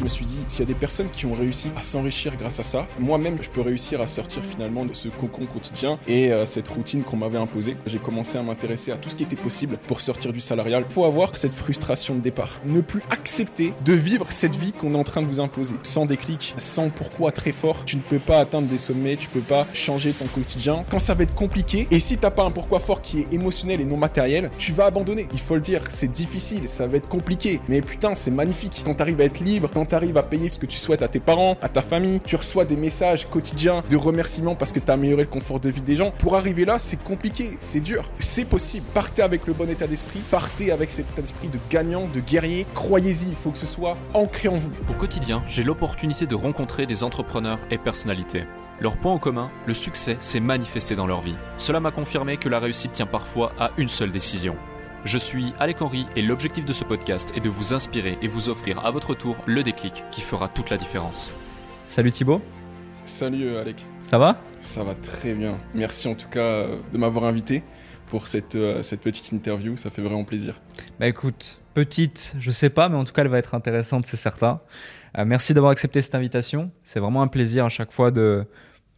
Je me suis dit, s'il y a des personnes qui ont réussi à s'enrichir grâce à ça, moi-même, je peux réussir à sortir finalement de ce cocon quotidien et euh, cette routine qu'on m'avait imposée. J'ai commencé à m'intéresser à tout ce qui était possible pour sortir du salarial, pour avoir cette frustration de départ. Ne plus accepter de vivre cette vie qu'on est en train de vous imposer. Sans déclic, sans pourquoi très fort, tu ne peux pas atteindre des sommets, tu peux pas changer ton quotidien. Quand ça va être compliqué, et si t'as pas un pourquoi fort qui est émotionnel et non matériel, tu vas abandonner. Il faut le dire, c'est difficile, ça va être compliqué. Mais putain, c'est magnifique. Quand t'arrives à être libre, quand t'arrives à payer ce que tu souhaites à tes parents, à ta famille, tu reçois des messages quotidiens de remerciements parce que t'as amélioré le confort de vie des gens. Pour arriver là, c'est compliqué, c'est dur. C'est possible. Partez avec le bon état d'esprit, partez avec cet état d'esprit de gagnant, de guerrier. Croyez-y, il faut que ce soit ancré en vous. Au quotidien, j'ai l'opportunité de rencontrer des entrepreneurs et personnalités. Leur point en commun, le succès s'est manifesté dans leur vie. Cela m'a confirmé que la réussite tient parfois à une seule décision. Je suis Alec Henry et l'objectif de ce podcast est de vous inspirer et vous offrir à votre tour le déclic qui fera toute la différence. Salut Thibaut. Salut Alec. Ça va? Ça va très bien. Merci en tout cas euh, de m'avoir invité pour cette, euh, cette petite interview. Ça fait vraiment plaisir. Bah écoute, petite, je sais pas, mais en tout cas elle va être intéressante, c'est certain. Euh, merci d'avoir accepté cette invitation. C'est vraiment un plaisir à chaque fois de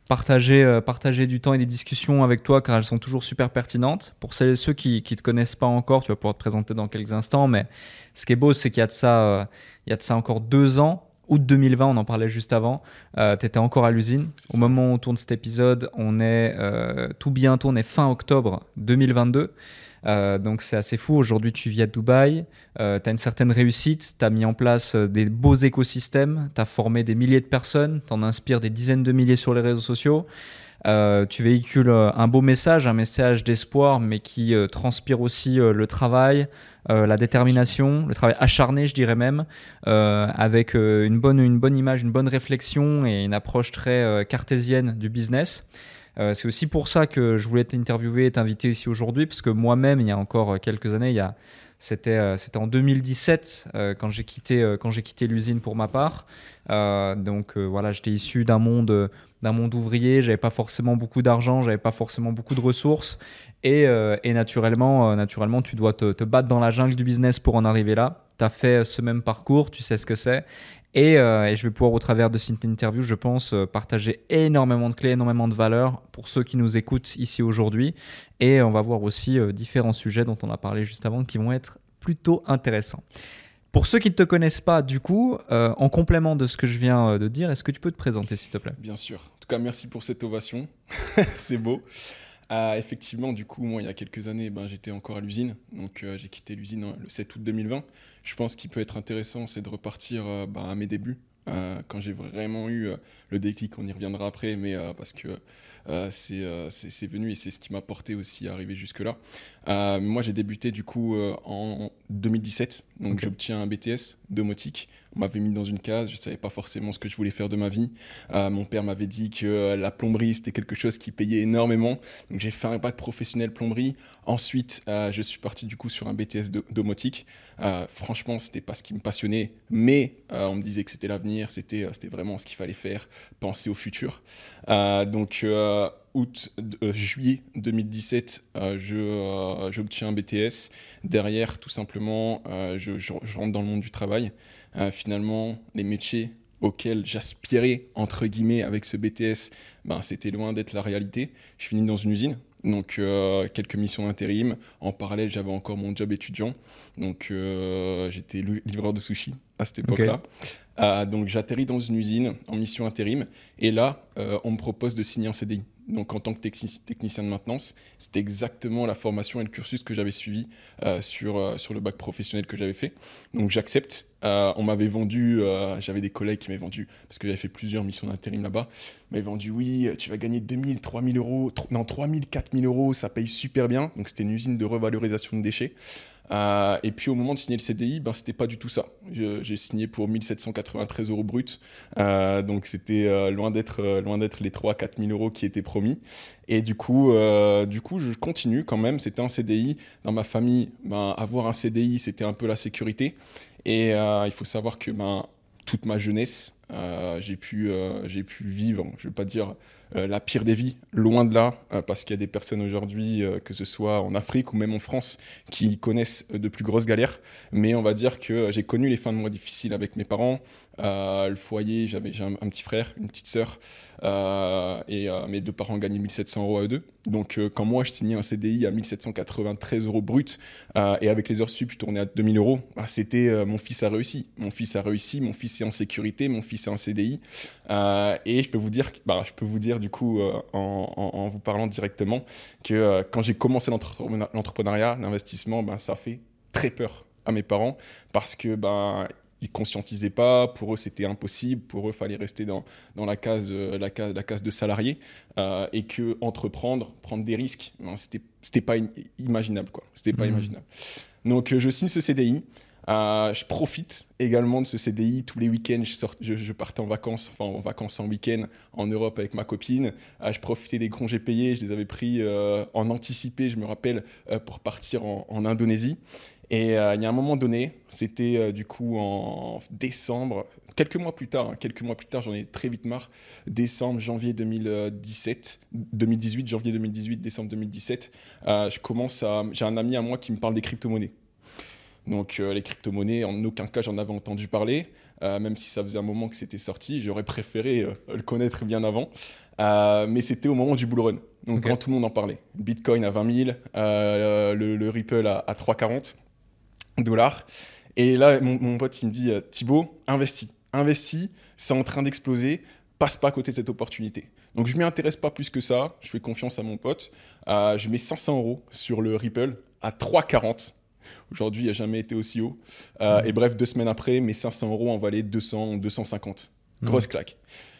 partager, euh, partager du temps et des discussions avec toi car elles sont toujours super pertinentes. Pour celles et ceux qui ne te connaissent pas encore, tu vas pouvoir te présenter dans quelques instants, mais ce qui est beau, c'est qu'il y, a de ça, euh, il y a de ça encore deux ans, août 2020, on en parlait juste avant, euh, tu étais encore à l'usine. Au moment où on tourne cet épisode, on est tout bientôt, on est fin octobre 2022. Euh, donc c'est assez fou. Aujourd'hui, tu vis à Dubaï, euh, tu as une certaine réussite, tu as mis en place euh, des beaux écosystèmes, tu as formé des milliers de personnes, tu en inspires des dizaines de milliers sur les réseaux sociaux. tu véhicules un beau message, un message d'espoir, mais qui transpire aussi le travail, la détermination, le travail acharné, je dirais même, avec une bonne image, une bonne réflexion et une approche très cartésienne du business. Euh, c'est aussi pour ça que je voulais t'interviewer et t'inviter ici aujourd'hui, parce que moi-même, il y a encore quelques années, euh, c'était en 2017 euh, quand j'ai quitté, quand j'ai quitté l'usine pour ma part. donc voilà, j'étais issu d'un monde, d'un monde ouvrier, j'avais pas forcément beaucoup d'argent, j'avais pas forcément beaucoup de ressources. Et, et naturellement, naturellement, tu dois te, te, battre dans la jungle du business pour en arriver là. Tu as fait ce même parcours, tu sais ce que c'est. Euh, et, je vais pouvoir, au travers de cette interview, je pense, euh, partager énormément de clés, énormément de valeurs pour ceux qui nous écoutent ici aujourd'hui. Et on va voir aussi euh, différents sujets dont on a parlé juste avant qui vont être plutôt intéressants. Pour ceux qui ne te connaissent pas, du coup, en complément de ce que je viens de dire, est-ce que tu peux te présenter, s'il te plaît? Bien sûr. En tout cas, merci pour cette ovation. C'est beau. Effectivement, du coup, moi, il y a quelques années, ben, j'étais encore à l'usine. Donc, j'ai quitté l'usine le 7 août 2020 je pense qu'il peut être intéressant, c'est de repartir euh, bah, à mes débuts, euh, quand j'ai vraiment eu euh, le déclic, on y reviendra après, mais parce que c'est venu et c'est ce qui m'a porté aussi à arriver jusque-là. moi, j'ai débuté du coup en 2017, donc j'obtiens un BTS domotique on m'avait mis dans une case, je ne savais pas forcément ce que je voulais faire de ma vie. Euh, mon père m'avait dit que euh, la plomberie, c'était quelque chose qui payait énormément. Donc j'ai fait un bac professionnel plomberie. Ensuite, euh, je suis parti du coup sur un BTS domotique. franchement, c'était pas ce qui me passionnait, mais on me disait que c'était l'avenir, c'était vraiment ce qu'il fallait faire, penser au futur. donc août, juillet 2017, j'obtiens un BTS. Derrière, tout simplement, je, je, rentre dans le monde du travail. Euh, finalement, les métiers auxquels j'aspirais, entre guillemets, avec ce BTS, ben, c'était loin d'être la réalité. Je finis dans une usine, donc euh, quelques missions d'intérim. En parallèle, j'avais encore mon job étudiant, donc euh, j'étais livreur de sushi à cette époque-là. Donc j'atterris dans une usine en mission intérim, et là, on me propose de signer un CDI donc en tant que technicien de maintenance, c'était exactement la formation et le cursus que j'avais suivi euh, sur, euh, sur le bac professionnel que j'avais fait. Donc j'accepte. Euh, on m'avait vendu, j'avais des collègues qui m'avaient vendu, parce que j'avais fait plusieurs missions d'intérim là-bas, m'avaient vendu, oui, tu vas gagner 2000, 3000 euros, non, 3000, 4000 euros, ça paye super bien. Donc c'était une usine de revalorisation de déchets. Euh, et puis au moment de signer le CDI, ben, c'était pas du tout ça. J'ai signé pour 1793 euros brut, euh, donc c'était euh, loin d'être loin d'être les 3-4 000 euros qui étaient promis. Et du coup, du coup, je continue quand même. C'était un CDI dans ma famille. Ben, avoir un CDI, c'était un peu la sécurité. Et il faut savoir que ben, toute ma jeunesse, j'ai pu j'ai pu vivre. Je vais pas dire euh, la pire des vies, loin de là, euh, parce qu'il y a des personnes aujourd'hui, euh, que ce soit en Afrique ou même en France, qui connaissent de plus grosses galères. Mais on va dire que j'ai connu les fins de mois difficiles avec mes parents, Euh, le foyer, j'avais un, petit frère, une petite sœur, euh, et euh, mes deux parents gagnaient 1700 euros à eux deux. Donc, euh, quand moi, je signais un CDI à 1793 euros brut, euh, et avec les heures sup, je tournais à 2000 euros, bah, c'était euh, mon fils a réussi. Mon fils a réussi, mon fils est en sécurité, mon fils est en CDI. Euh, et je peux vous dire, bah, je peux vous dire du coup, euh, en, vous parlant directement, que euh, quand j'ai commencé l'entrepreneur- l'entrepreneuriat, l'investissement, ben, ça fait très peur à mes parents parce que ben ils conscientisaient pas, pour eux c'était impossible, pour eux fallait rester dans, dans la, case, euh, la, case, la case de salarié euh, et que entreprendre, prendre des risques, c'était c'était pas im- imaginable quoi, c'était pas Mhm. imaginable. Donc euh, je signe ce CDI. euh, je profite également de ce CDI. Tous les week-ends, je, sort- je, je partais en vacances, enfin en vacances en week-end en Europe avec ma copine. Euh, je profitais des congés payés. Je les avais pris euh, en anticipé, je me rappelle, pour partir en, en Indonésie. Et euh, il y a un moment donné, c'était euh, du coup en décembre, quelques mois plus tard, hein, quelques mois plus tard, j'en ai très vite marre, décembre, janvier 2017, 2018, janvier 2018, décembre 2017, euh, je commence à, j'ai un ami à moi qui me parle des crypto-monnaies. Donc les crypto-monnaies, en aucun cas j'en avais entendu parler, même si ça faisait un moment que c'était sorti, j'aurais préféré le connaître bien avant. Euh, mais c'était au moment du bull run, donc quand tout le monde en parlait. Bitcoin à 20 000, euh, le, le Ripple à, à 3,40 dollars. Et là, mon, mon pote, il me dit, euh, Thibaut, investis, investis, c'est en train d'exploser, passe pas à côté de cette opportunité. Donc je m'y intéresse pas plus que ça, je fais confiance à mon pote, Euh, je mets 500 euros sur le Ripple à 3,40. Aujourd'hui, il n'a jamais été aussi haut. Euh, Mhm. Et bref, deux semaines après, mes 500 euros en valaient 200, 250. Mhm. Grosse claque.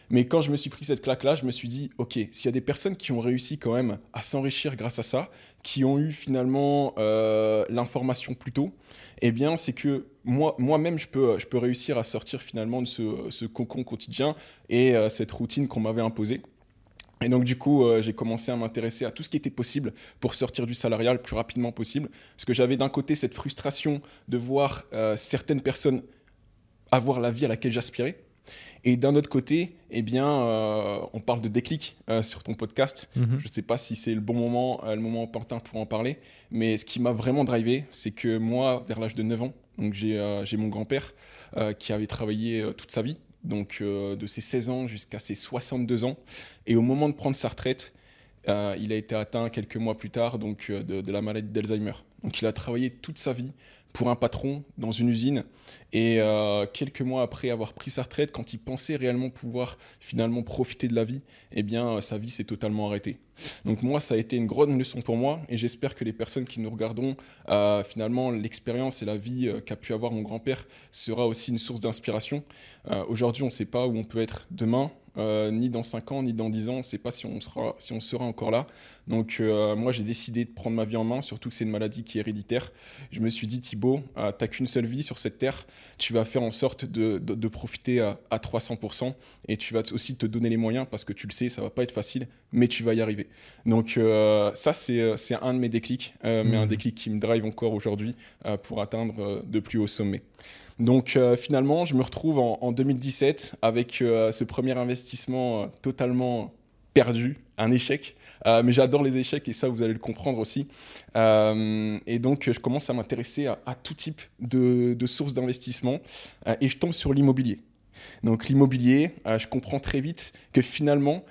Mais quand je me suis pris cette claque-là, je me suis dit, OK, s'il y a des personnes qui ont réussi quand même à s'enrichir grâce à ça, qui ont eu finalement euh, l'information plus tôt, eh bien, c'est que moi, moi-même, je peux, je peux réussir à sortir finalement de ce, ce cocon quotidien et euh, cette routine qu'on m'avait imposée. Et donc, du coup, euh, j'ai commencé à m'intéresser à tout ce qui était possible pour sortir du salariat le plus rapidement possible. Parce que j'avais d'un côté cette frustration de voir euh, certaines personnes avoir la vie à laquelle j'aspirais. Et d'un autre côté, eh bien, euh, on parle de déclic euh, sur ton podcast. Mhm. Je ne sais pas si c'est le bon moment, euh, le moment opportun pour en parler, mais ce qui m'a vraiment drivé, c'est que moi, vers l'âge de 9 ans, donc j'ai mon grand-père qui avait travaillé toute sa vie, donc de ses 16 ans jusqu'à ses 62 ans, et au moment de prendre sa retraite, il a été atteint quelques mois plus tard donc, de, de la maladie d'Alzheimer. Donc il a travaillé toute sa vie pour un patron dans une usine. Et euh, quelques mois après avoir pris sa retraite, quand il pensait réellement pouvoir finalement profiter de la vie, eh bien euh, sa vie s'est totalement arrêtée. Donc moi, ça a été une grande leçon pour moi et j'espère que les personnes qui nous regardons, euh, finalement, l'expérience et la vie euh, qu'a pu avoir mon grand-père sera aussi une source d'inspiration. Aujourd'hui, on ne sait pas où on peut être demain. Euh, ni dans 5 ans, ni dans 10 ans, on ne sait pas si on sera, si on sera encore là. Donc euh, moi, j'ai décidé de prendre ma vie en main, surtout que c'est une maladie qui est héréditaire. Je me suis dit, Thibaut, euh, t'as qu'une seule vie sur cette terre, tu vas faire en sorte de, de- de profiter à, à 300% et tu vas aussi te donner les moyens parce que tu le sais, ça va pas être facile, mais tu vas y arriver. Donc ça, c'est un de mes déclics, mais un Mhm. déclic qui me drive encore aujourd'hui pour atteindre de plus hauts sommets. Donc euh, finalement, je me retrouve en, en 2017 avec euh, ce premier investissement euh, totalement perdu, un échec. Mais j'adore les échecs et ça, vous allez le comprendre aussi. Et donc, je commence à m'intéresser à, tout type de, sources d'investissement et je tombe sur l'immobilier. Donc, l'immobilier, je comprends très vite que finalement,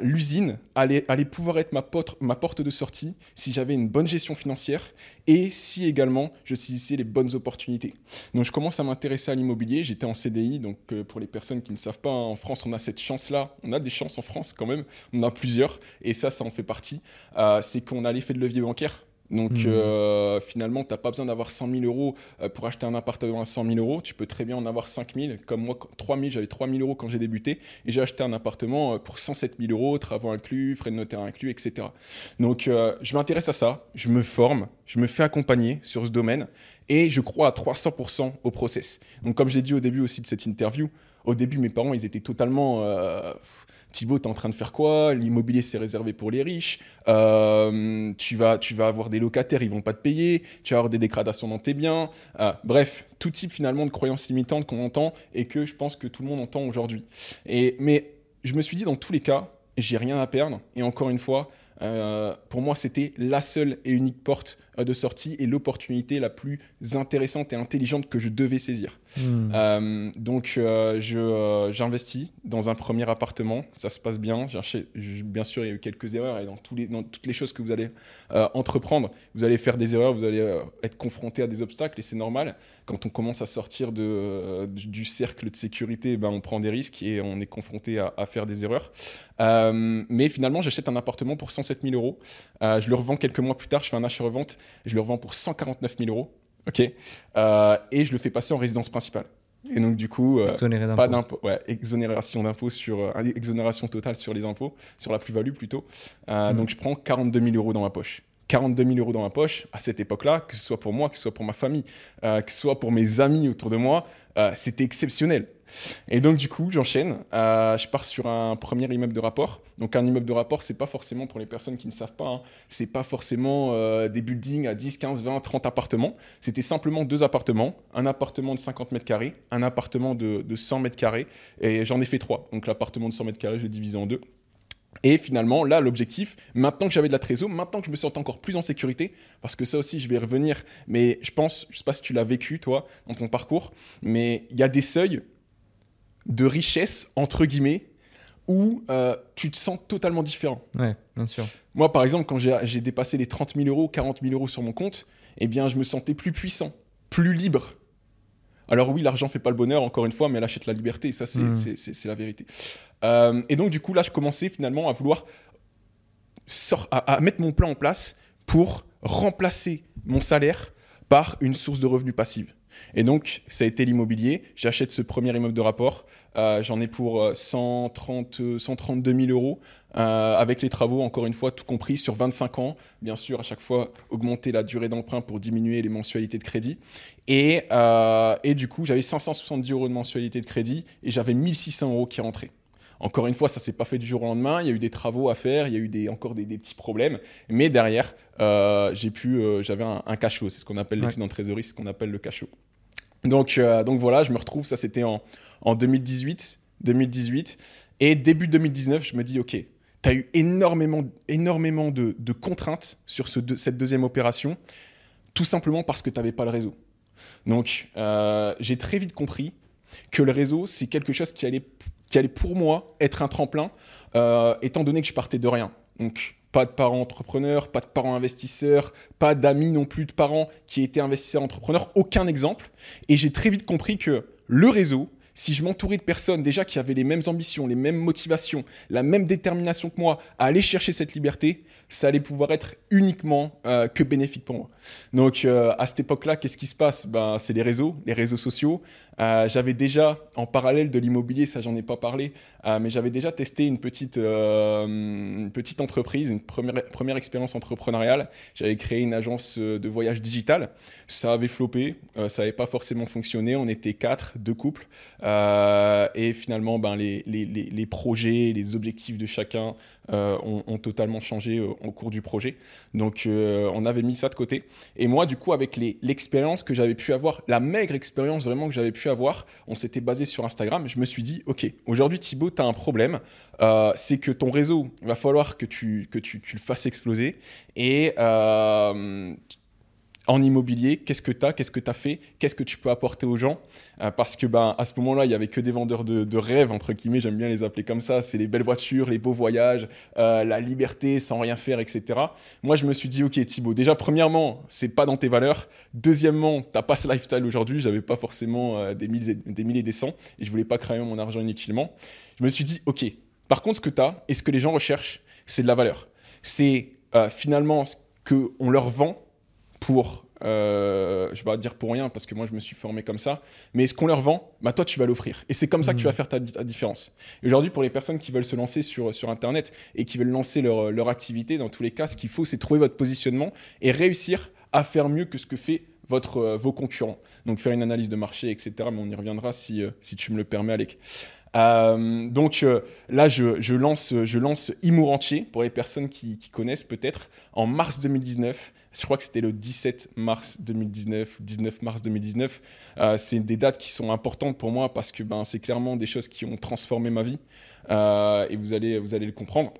l'usine allait, pouvoir être ma porte, de sortie si j'avais une bonne gestion financière et si également je saisissais les bonnes opportunités. Donc, je commence à m'intéresser à l'immobilier. J'étais en CDI. Donc, euh, pour les personnes qui ne savent pas, en France, on a cette chance-là. On a des chances en France quand même. On a plusieurs. Et ça, ça en fait partie. Euh, c'est qu'on a l'effet de levier bancaire. Donc Mhm. euh, finalement, tu n'as pas besoin d'avoir 100 000 euros euh, pour acheter un appartement à 100 000 euros. Tu peux très bien en avoir 5 000. Comme moi, 3 000, j'avais 3 000 euros quand j'ai débuté. Et j'ai acheté un appartement euh, pour 107 000 euros, travaux inclus, frais de notaire inclus, etc. Donc euh, je m'intéresse à ça. Je me forme. Je me fais accompagner sur ce domaine. Et je crois à 300% au process. Donc comme j'ai dit au début aussi de cette interview, au début, mes parents, ils étaient totalement... euh, Thibaut, tu es en train de faire quoi? L'immobilier, c'est réservé pour les riches. Euh, tu, vas, tu vas avoir des locataires, ils vont pas te payer. Tu vas avoir des dégradations dans tes biens. Euh, bref, tout type finalement de croyances limitantes qu'on entend et que je pense que tout le monde entend aujourd'hui. Mais je me suis dit, dans tous les cas, j'ai rien à perdre. Et encore une fois, euh, pour moi, c'était la seule et unique porte de sortie et l'opportunité la plus intéressante et intelligente que je devais saisir. Hmm. Euh, donc, euh, je, euh, j'investis dans un premier appartement. Ça se passe bien. J'ai bien sûr, il y a eu quelques erreurs et dans, tous les, dans toutes les choses que vous allez euh, entreprendre, vous allez faire des erreurs, vous allez euh, être confronté à des obstacles et c'est normal. Quand on commence à sortir de, euh, du, cercle de sécurité, ben, on prend des risques et on est confronté à, à faire des erreurs. Euh, mais finalement, j'achète un appartement pour 107 000 euros. Euh, je le revends quelques mois plus tard. Je fais un achat-revente. Je le revends pour 149 000 euros. OK Euh, Et je le fais passer en résidence principale. Et donc, du coup, euh, pas d'impôt, ouais, exonération d'impôts sur, euh, exonération totale sur les impôts, sur la plus-value plutôt. Euh, Mhm. Donc je prends 42 000 euros dans ma poche. 42 000 euros dans ma poche à cette époque-là, que ce soit pour moi, que ce soit pour ma famille, que ce soit pour mes amis autour de moi, c'était exceptionnel. Et donc du coup, j'enchaîne. Euh, je pars sur un premier immeuble de rapport. Donc un immeuble de rapport, c'est pas forcément pour les personnes qui ne savent pas, hein, c'est pas forcément euh, des buildings à 10, 15, 20, 30 appartements. C'était simplement deux appartements, un appartement de 50 mètres carrés, un appartement de, de 100 mètres carrés, et j'en ai fait trois. Donc l'appartement de 100 mètres carrés, je l'ai divisé en deux. Et finalement, là, l'objectif, maintenant que j'avais de la trésor, maintenant que je me sens encore plus en sécurité, parce que ça aussi, je vais y revenir, mais je pense, je sais pas si tu l'as vécu, toi, dans ton parcours, mais il y a des seuils de richesse, entre guillemets, où euh, tu te sens totalement différent. Ouais, bien sûr. Moi, par exemple, quand j'ai dépassé les 30 000 euros, 40 000 euros sur mon compte, eh bien, je me sentais plus puissant, plus libre. Alors oui, l'argent fait pas le bonheur, encore une fois, mais elle achète la liberté, ça, c'est Mm. c'est la vérité. Euh, et donc, du coup, là, je commençais finalement à vouloir à mettre mon plan en place pour remplacer mon salaire par une source de revenus passive. Et donc, ça a été l'immobilier. J'achète ce premier immeuble de rapport. Euh, J'en ai pour euh, 130, euh, 132 000 euros. Euh, avec les travaux, encore une fois, tout compris, sur 25 ans. Bien sûr, à chaque fois, augmenter la durée d'emprunt pour diminuer les mensualités de crédit. Et, euh, du coup, j'avais 570 euros de mensualité de crédit et j'avais 1600 euros qui rentraient. Encore une fois, ça s'est pas fait du jour au lendemain. Il y a eu des travaux à faire, il y a eu des, encore des, des petits problèmes. Mais derrière, euh, j'ai pu, euh, j'avais un, un cash flow. C'est ce qu'on appelle Ouais. l'excédent de trésorerie, ce qu'on appelle le cash flow. Donc, euh, donc voilà, je me retrouve. Ça, c'était en, en 2018, 2018. Et début 2019, je me dis, OK, tu as eu énormément, énormément de, de contraintes sur ce cette deuxième opération, tout simplement parce que tu n'avais pas le réseau. Donc, euh, j'ai très vite compris que le réseau, c'est quelque chose qui allait, qui allait pour moi être un tremplin, euh, étant donné que je partais de rien. Donc, pas de parents entrepreneurs, pas de parents investisseurs, pas d'amis non plus de parents qui étaient investisseurs entrepreneurs, aucun exemple. Et j'ai très vite compris que le réseau, si je m'entourais de personnes déjà qui avaient les mêmes ambitions, les mêmes motivations, la même détermination que moi à aller chercher cette liberté, ça allait pouvoir être uniquement euh, que bénéfique pour moi. Donc euh, à cette époque-là, qu'est-ce qui se passe? Ben, C'est les réseaux, les réseaux sociaux. Euh, j'avais déjà, en parallèle de l'immobilier, ça j'en ai pas parlé, mais j'avais déjà testé une petite, petite entreprise, une première, première expérience entrepreneuriale. J'avais créé une agence de voyage digital. Ça avait floppé, ça n'avait pas forcément fonctionné. On était quatre, deux couples. Et finalement, ben, les, les, les, projets, les objectifs de chacun ont, ont totalement changé euh, au cours du projet. Donc, euh, on avait mis ça de côté. Et moi, du coup, avec l'expérience que j'avais pu avoir, la maigre expérience vraiment que j'avais pu avoir, on s'était basé sur Instagram. Je me suis dit, OK, aujourd'hui, Thibaut, tu as un problème. Euh, c'est que ton réseau, il va falloir que tu, tu, le fasses exploser. Et euh, en immobilier, qu'est-ce que tu as, qu'est-ce que tu as fait, qu'est-ce que tu peux apporter aux gens? Euh, Parce que ben, à ce moment-là, il y avait que des vendeurs de, rêves, entre guillemets, j'aime bien les appeler comme ça. C'est les belles voitures, les beaux voyages, euh, la liberté sans rien faire, etc. Moi, je me suis dit, ok, Thibaut, déjà, premièrement, c'est pas dans tes valeurs. Deuxièmement, t'as pas ce lifestyle aujourd'hui. J'avais pas forcément euh, des, milliers, des milliers et des cents et je voulais pas cramer mon argent inutilement. Je me suis dit, ok, par contre, ce que tu as et ce que les gens recherchent, c'est de la valeur. C'est finalement ce qu'on leur vend pour, euh, je vais pas dire pour rien parce que moi je me suis formé comme ça, mais ce qu'on leur vend, bah toi tu vas l'offrir. Et c'est comme ça que tu vas faire ta, ta différence. Aujourd'hui, pour les personnes qui veulent se lancer sur, sur Internet et qui veulent lancer leur, leur activité, dans tous les cas, ce qu'il faut, c'est trouver votre positionnement et réussir à faire mieux que ce que fait votre, euh, vos concurrents. Donc faire une analyse de marché, etc. Mais on y reviendra si, euh, si tu me le permets, Alec. Euh, donc euh, là, je, lance, je lance Imourentier pour les personnes qui, connaissent peut-être en mars 2019. Je crois que c'était le 17 mars 2019, 19 mars 2019. Euh, c'est des dates qui sont importantes pour moi parce que ben, c'est clairement des choses qui ont transformé ma vie et vous allez, vous allez le comprendre.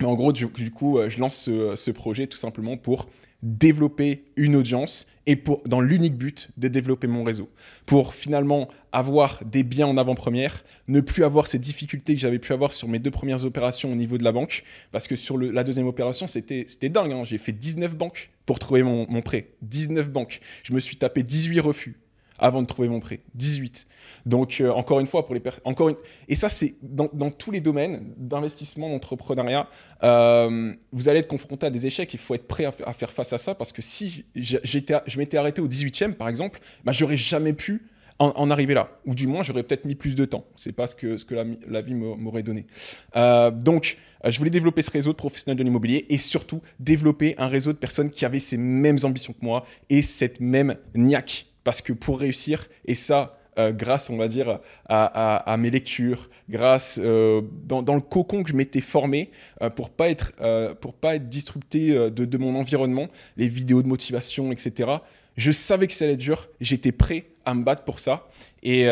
Mais en gros, du, coup, je lance ce, ce, projet tout simplement pour développer une audience et pour, dans l'unique but de développer mon réseau. Pour finalement avoir des biens en avant-première, ne plus avoir ces difficultés que j'avais pu avoir sur mes deux premières opérations au niveau de la banque. Parce que sur la deuxième opération, c'était dingue. Hein. J'ai fait 19 banques pour trouver mon, mon prêt. 19 banques. Je me suis tapé 18 refus avant de trouver mon prêt. 18. Donc, euh, encore une fois, pour les encore. Et ça, c'est dans, dans, tous les domaines d'investissement, d'entrepreneuriat, euh, vous allez être confronté à des échecs. Il faut être prêt à, faire face à ça parce que si je m'étais arrêté au 18e, par exemple, bah, j'aurais jamais pu en, arriver là. Ou du moins, j'aurais peut-être mis plus de temps. C'est pas ce que, la, vie m'aurait donné. Euh, donc, je voulais développer ce réseau de professionnels de l'immobilier et surtout développer un réseau de personnes qui avaient ces mêmes ambitions que moi et cette même niaque parce que pour réussir, et ça, euh, grâce, on va dire, à, mes lectures, grâce euh, dans, le cocon que je m'étais formé euh, pour pas être pour pas être disrupté de, de, mon environnement, les vidéos de motivation, etc. Je savais que ça allait être dur. J'étais prêt à me battre pour ça, et,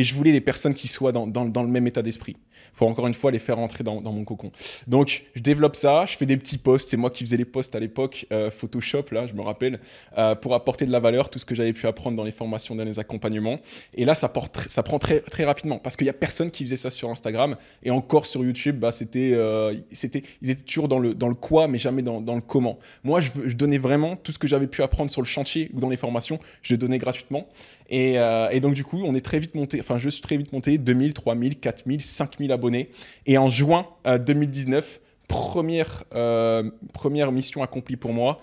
et je voulais des personnes qui soient dans, le même état d'esprit pour encore une fois les faire rentrer dans, mon cocon. Donc, je développe ça, je fais des petits posts. C'est moi qui faisais les posts à l'époque, euh, Photoshop, là, je me rappelle, euh, pour apporter de la valeur, tout ce que j'avais pu apprendre dans les formations, dans les accompagnements. Et là, ça, porte, ça prend très, rapidement parce qu'il n'y a personne qui faisait ça sur Instagram. Et encore sur YouTube, bah, euh, c'était, ils étaient toujours dans le, quoi, mais jamais dans, le comment. Moi, je, je donnais vraiment tout ce que j'avais pu apprendre sur le chantier ou dans les formations, je donnais gratuitement. Euh, et, donc, du coup, on est très vite monté, enfin, je suis très vite monté, 2000, 3000, 4000, 5000 abonnés. Et en juin 2019, euh, première, euh, première mission accomplie pour moi,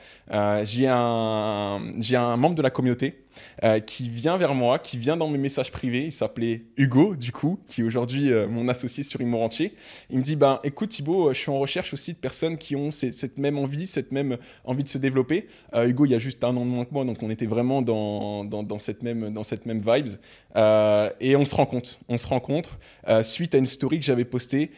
j'ai un, un membre de la communauté euh, qui vient vers moi, qui vient dans mes messages privés. Il s'appelait Hugo, du coup, qui est aujourd'hui euh, mon associé sur Rentier. Il me dit ben, écoute, Thibaut, euh, je suis en recherche aussi de personnes qui ont cette même envie, cette même envie de se développer. Hugo, il y a juste un an de moins que moi, donc on était vraiment dans, dans, cette, même, dans cette même vibes. et on se rencontre. On se rencontre suite à une story que j'avais postée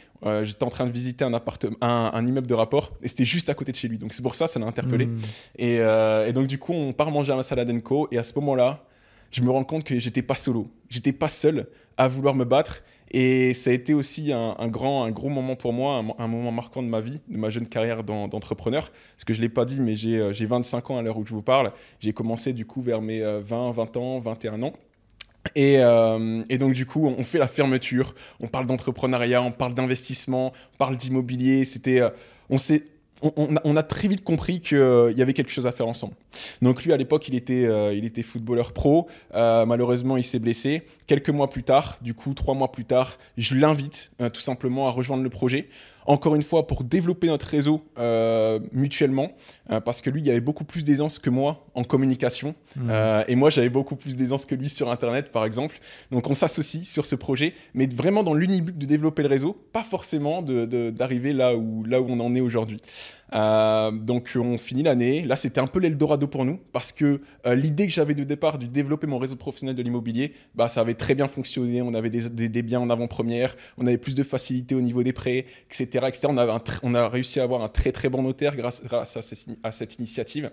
j'étais en train de visiter un, appartement, un, immeuble de rapport et c'était juste à côté de chez lui. Donc c'est pour ça, ça l'a interpellé. Hmm. Et, et, donc du coup, on part manger à ma salade Co. Et à ce moment là je me rends compte que j'étais pas solo. J'étais pas seul à vouloir me battre. Et ça a été aussi un, grand, un gros moment pour moi, un, moment marquant de ma vie, de ma jeune carrière d'entrepreneur. Parce que je ne l'ai pas dit, mais j'ai 25 euh, ans à l'heure où je vous parle. J'ai commencé du coup vers mes 20, euh, 20 ans, 21 ans. Et, euh, et, donc du coup, on fait la fermeture, on parle d'entrepreneuriat, on parle d'investissement, on parle d'immobilier. C'était, on s'est on, a, très vite compris qu'il euh, y avait quelque chose à faire ensemble. Donc lui, à l'époque, il, était, euh, footballeur pro. Euh, malheureusement, il s'est blessé. Quelques mois plus tard, du coup, trois mois plus tard, je l'invite tout simplement à rejoindre le projet encore une fois, pour développer notre réseau euh, mutuellement, euh, parce que lui, il y avait beaucoup plus d'aisance que moi en communication, mmh. euh, et moi, j'avais beaucoup plus d'aisance que lui sur Internet, par exemple. Donc, on s'associe sur ce projet, mais vraiment dans l'unibut de développer le réseau, pas forcément d'arriver là, où, là où on en est aujourd'hui. Donc, on finit l'année. Là, c'était un peu l'Eldorado pour nous, parce que l'idée que j'avais de départ de développer mon réseau professionnel de l'immobilier, bah, ça avait très bien fonctionné. On avait des, biens en avant-première, on avait plus de facilité au niveau des prêts, etc. On, a on, a réussi à avoir un très très bon notaire grâce, à, cette initiative.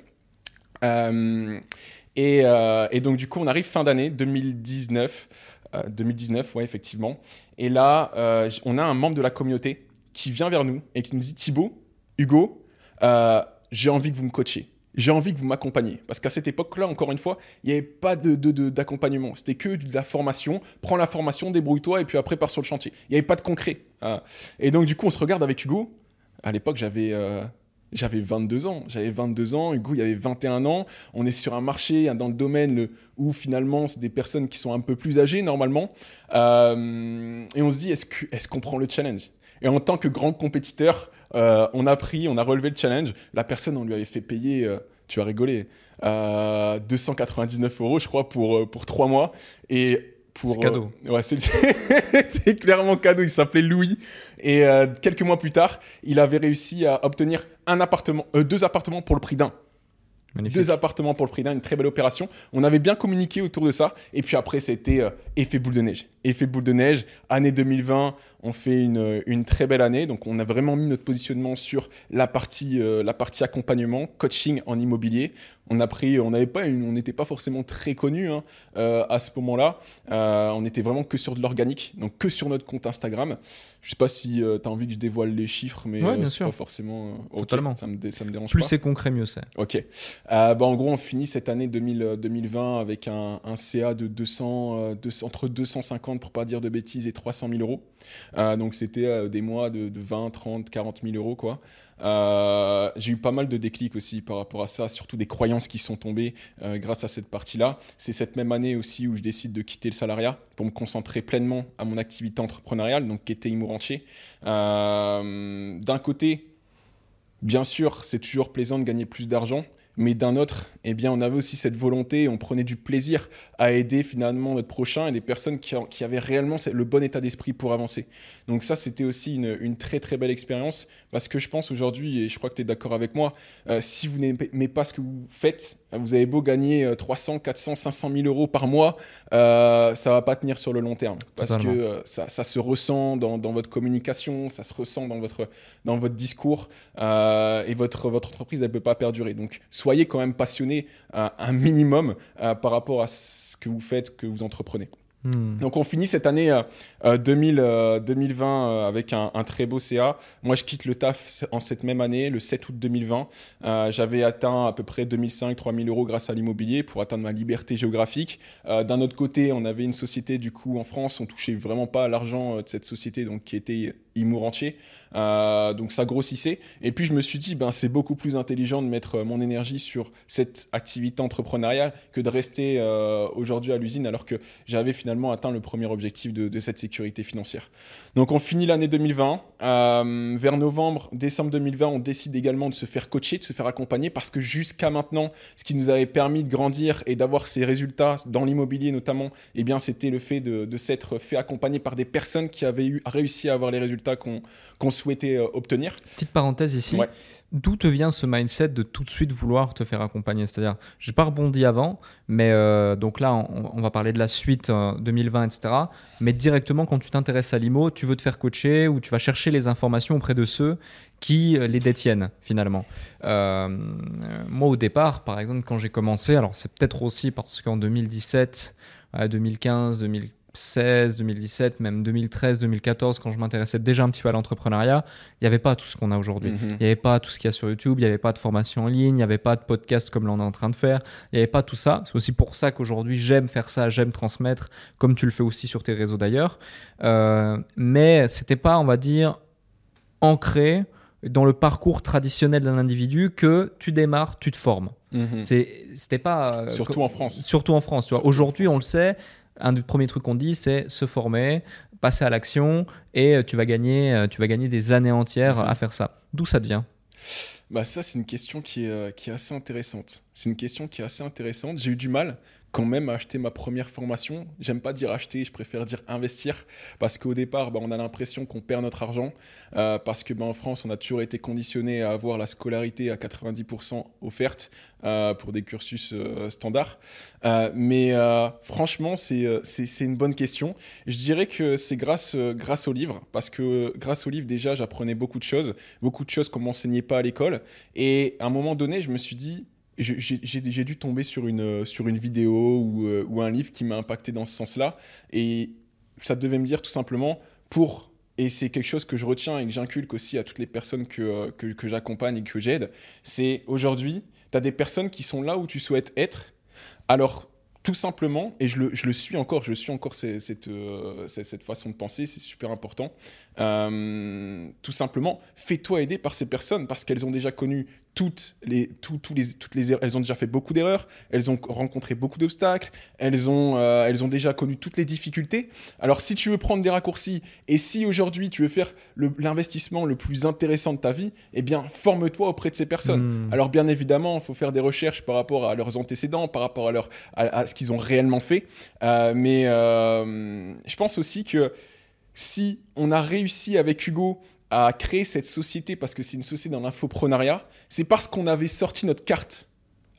Euh, euh, et, donc du coup, on arrive fin d'année 2019. 2019, euh, ouais, effectivement. Et là, on a un membre de la communauté qui vient vers nous et qui nous dit Thibaut, Hugo, j'ai envie que vous me coachiez j'ai envie que vous m'accompagniez. Parce qu'à cette époque-là, encore une fois, il n'y avait pas d'accompagnement. De, C'était que de la formation. Prends la formation, débrouille-toi et puis après, pars sur le chantier. Il n'y avait pas de concret. Hein. Et donc, du coup, on se regarde avec Hugo. À l'époque, j'avais. Euh, j'avais 22 ans. J'avais 22 ans. Hugo, il avait 21 ans. On est sur un marché dans le domaine où finalement, c'est des personnes qui sont un peu plus âgées normalement. Euh, et on se dit, est-ce qu'on prend le challenge? Et en tant que grand compétiteur, euh, on a pris, on a relevé le challenge. La personne, on lui avait fait payer, euh, tu as rigolé, 299 euh, euros, je crois, pour, pour trois mois. Et pour, c'est cadeau. ouais, c'est, clairement cadeau. Il s'appelait Louis. Et quelques mois plus tard, il avait réussi à obtenir un appartement, deux appartements pour le prix d'un. Deux appartements pour le prix d'un, une très belle opération. On avait bien communiqué autour de ça. Et puis après, c'était euh, effet boule de neige. Effet boule de neige, année 2020, on fait une, une, très belle année. Donc on a vraiment mis notre positionnement sur la partie, euh, la partie accompagnement, coaching en immobilier. On a pris, on n'avait pas, on n'était pas forcément très connu hein, euh, à ce moment-là. on était vraiment que sur de l'organique, donc que sur notre compte Instagram. Je sais pas si tu as envie que je dévoile les chiffres, mais ouais, c'est pas forcément. Totalement. Ça me, ça me dérange Plus c'est concret, mieux c'est. Ok. Euh, bah, en gros, on finit cette année 2000, 2020 avec un, un CA de 200, euh, entre 250, pour pas dire de bêtises, et 300 000 euros. Euh, donc, c'était euh, des mois de, de, 20, 30, 40 000 euros, quoi. Euh, j'ai eu pas mal de déclics aussi par rapport à ça, surtout des croyances qui sont tombées grâce à cette partie-là. C'est cette même année aussi où je décide de quitter le salariat pour me concentrer pleinement à mon activité entrepreneuriale, donc qui était Imo Euh, D'un côté, bien sûr, c'est toujours plaisant de gagner plus d'argent, mais d'un autre, eh bien, on avait aussi cette volonté, on prenait du plaisir à aider finalement notre prochain et des personnes qui, qui avaient réellement le bon état d'esprit pour avancer. Donc ça, c'était aussi une, une, très très belle expérience parce que je pense aujourd'hui, et je crois que tu es d'accord avec moi, euh, si vous n'aimez pas ce que vous faites, vous avez beau gagner 300, 400, 500 000 euros par mois, euh, ça va pas tenir sur le long terme parce Totalement. que euh, ça, ça, se ressent dans, dans, votre communication, ça se ressent dans votre, dans votre discours euh, et votre, votre entreprise, elle peut pas perdurer. Donc, soyez quand même passionné euh, un minimum euh, par rapport à ce que vous faites, que vous entreprenez. Hmm. Donc on finit cette année euh, 2000, 2020 euh, avec un, un, très beau CA. Moi je quitte le taf en cette même année, le 7 août 2020. Euh, J'avais atteint à peu près 2005-3000 euros grâce à l'immobilier pour atteindre ma liberté géographique. Euh, D'un autre côté, on avait une société du coup en France, on touchait vraiment pas à l'argent de cette société donc qui était Imourentier. Euh, donc ça grossissait. Et puis je me suis dit, ben, c'est beaucoup plus intelligent de mettre mon énergie sur cette activité entrepreneuriale que de rester euh, aujourd'hui à l'usine alors que j'avais finalement atteint le premier objectif de, cette sécurité financière. Donc on finit l'année 2020. Euh, vers novembre, décembre 2020, on décide également de se faire coacher, de se faire accompagner parce que jusqu'à maintenant, ce qui nous avait permis de grandir et d'avoir ces résultats dans l'immobilier notamment, eh bien c'était le fait de, de s'être fait accompagner par des personnes qui avaient eu, réussi à avoir les résultats qu'on qu souhaitait euh, obtenir. Petite parenthèse ici. Ouais. D'où te vient ce mindset de tout de suite vouloir te faire accompagner? C'est-à-dire, j'ai pas rebondi avant, mais euh, donc là, on, on, va parler de la suite euh, 2020, etc. Mais directement, quand tu t'intéresses à l'IMO, tu veux te faire coacher ou tu vas chercher les informations auprès de ceux qui les détiennent finalement. Euh, moi, au départ, par exemple, quand j'ai commencé, alors c'est peut-être aussi parce qu'en 2017, 2015, 2015, 2016, 2017, même 2013, 2014, quand je m'intéressais déjà un petit peu à l'entrepreneuriat, il n'y avait pas tout ce qu'on a aujourd'hui. Il Mhm. n'y avait pas tout ce qu'il y a sur YouTube, il n'y avait pas de formation en ligne, il n'y avait pas de podcast comme là on est en train de faire, il n'y avait pas tout ça. C'est aussi pour ça qu'aujourd'hui j'aime faire ça, j'aime transmettre, comme tu le fais aussi sur tes réseaux d'ailleurs. Euh, mais c'était pas, on va dire, ancré dans le parcours traditionnel d'un individu que tu démarres, tu te formes. Mhm. C'était pas. euh, Surtout en France. Surtout en France. Aujourd'hui, on le sait, un des premiers trucs qu'on dit, c'est se former, passer à l'action et tu vas gagner, tu vas gagner des années entières à faire ça. D'où ça devient? Bah ça, c'est une question euh, qui est assez intéressante. C'est une question qui est assez intéressante. J'ai eu du mal quand même à acheter ma première formation. J'aime pas dire acheter, je préfère dire investir parce qu'au départ, bah, on a l'impression qu'on perd notre argent euh, parce que bah, en France, on a toujours été conditionné à avoir la scolarité à 90% offerte euh, pour des cursus euh, standards. Mais franchement, c'est une bonne question. Je dirais que c'est grâce, grâce au livre parce que grâce au livre, déjà, j'apprenais beaucoup de choses, beaucoup de choses qu'on m'enseignait pas à l'école. Et à un moment donné, je me suis dit, j'ai dû tomber sur une, sur une vidéo ou, euh, ou un livre qui m'a impacté dans ce sens-là. Et ça devait me dire tout simplement, pour, et c'est quelque chose que je retiens et que j'inculque aussi à toutes les personnes que, que, que j'accompagne et que j'aide, c'est aujourd'hui, tu as des personnes qui sont là où tu souhaites être. Alors, tout simplement, et je le, suis encore, je suis encore cette, euh, cette façon de penser, c'est super important. Euh, tout simplement, fais-toi aider par ces personnes parce qu'elles ont déjà connu toutes les, tout, tout les, toutes les, elles ont déjà fait beaucoup d'erreurs, elles ont rencontré beaucoup d'obstacles, elles ont, euh, elles ont déjà connu toutes les difficultés. Alors, si tu veux prendre des raccourcis et si aujourd'hui tu veux faire l'investissement le, le, plus intéressant de ta vie, eh bien, forme-toi auprès de ces personnes. Hmm. Mmh. Alors, bien évidemment, il faut faire des recherches par rapport à leurs antécédents, par rapport à, leur, à, à ce qu'ils ont réellement fait. Euh, mais je pense aussi que si on a réussi avec Hugo à créer cette société parce que c'est une société dans l'infoprenariat, c'est parce qu'on avait sorti notre carte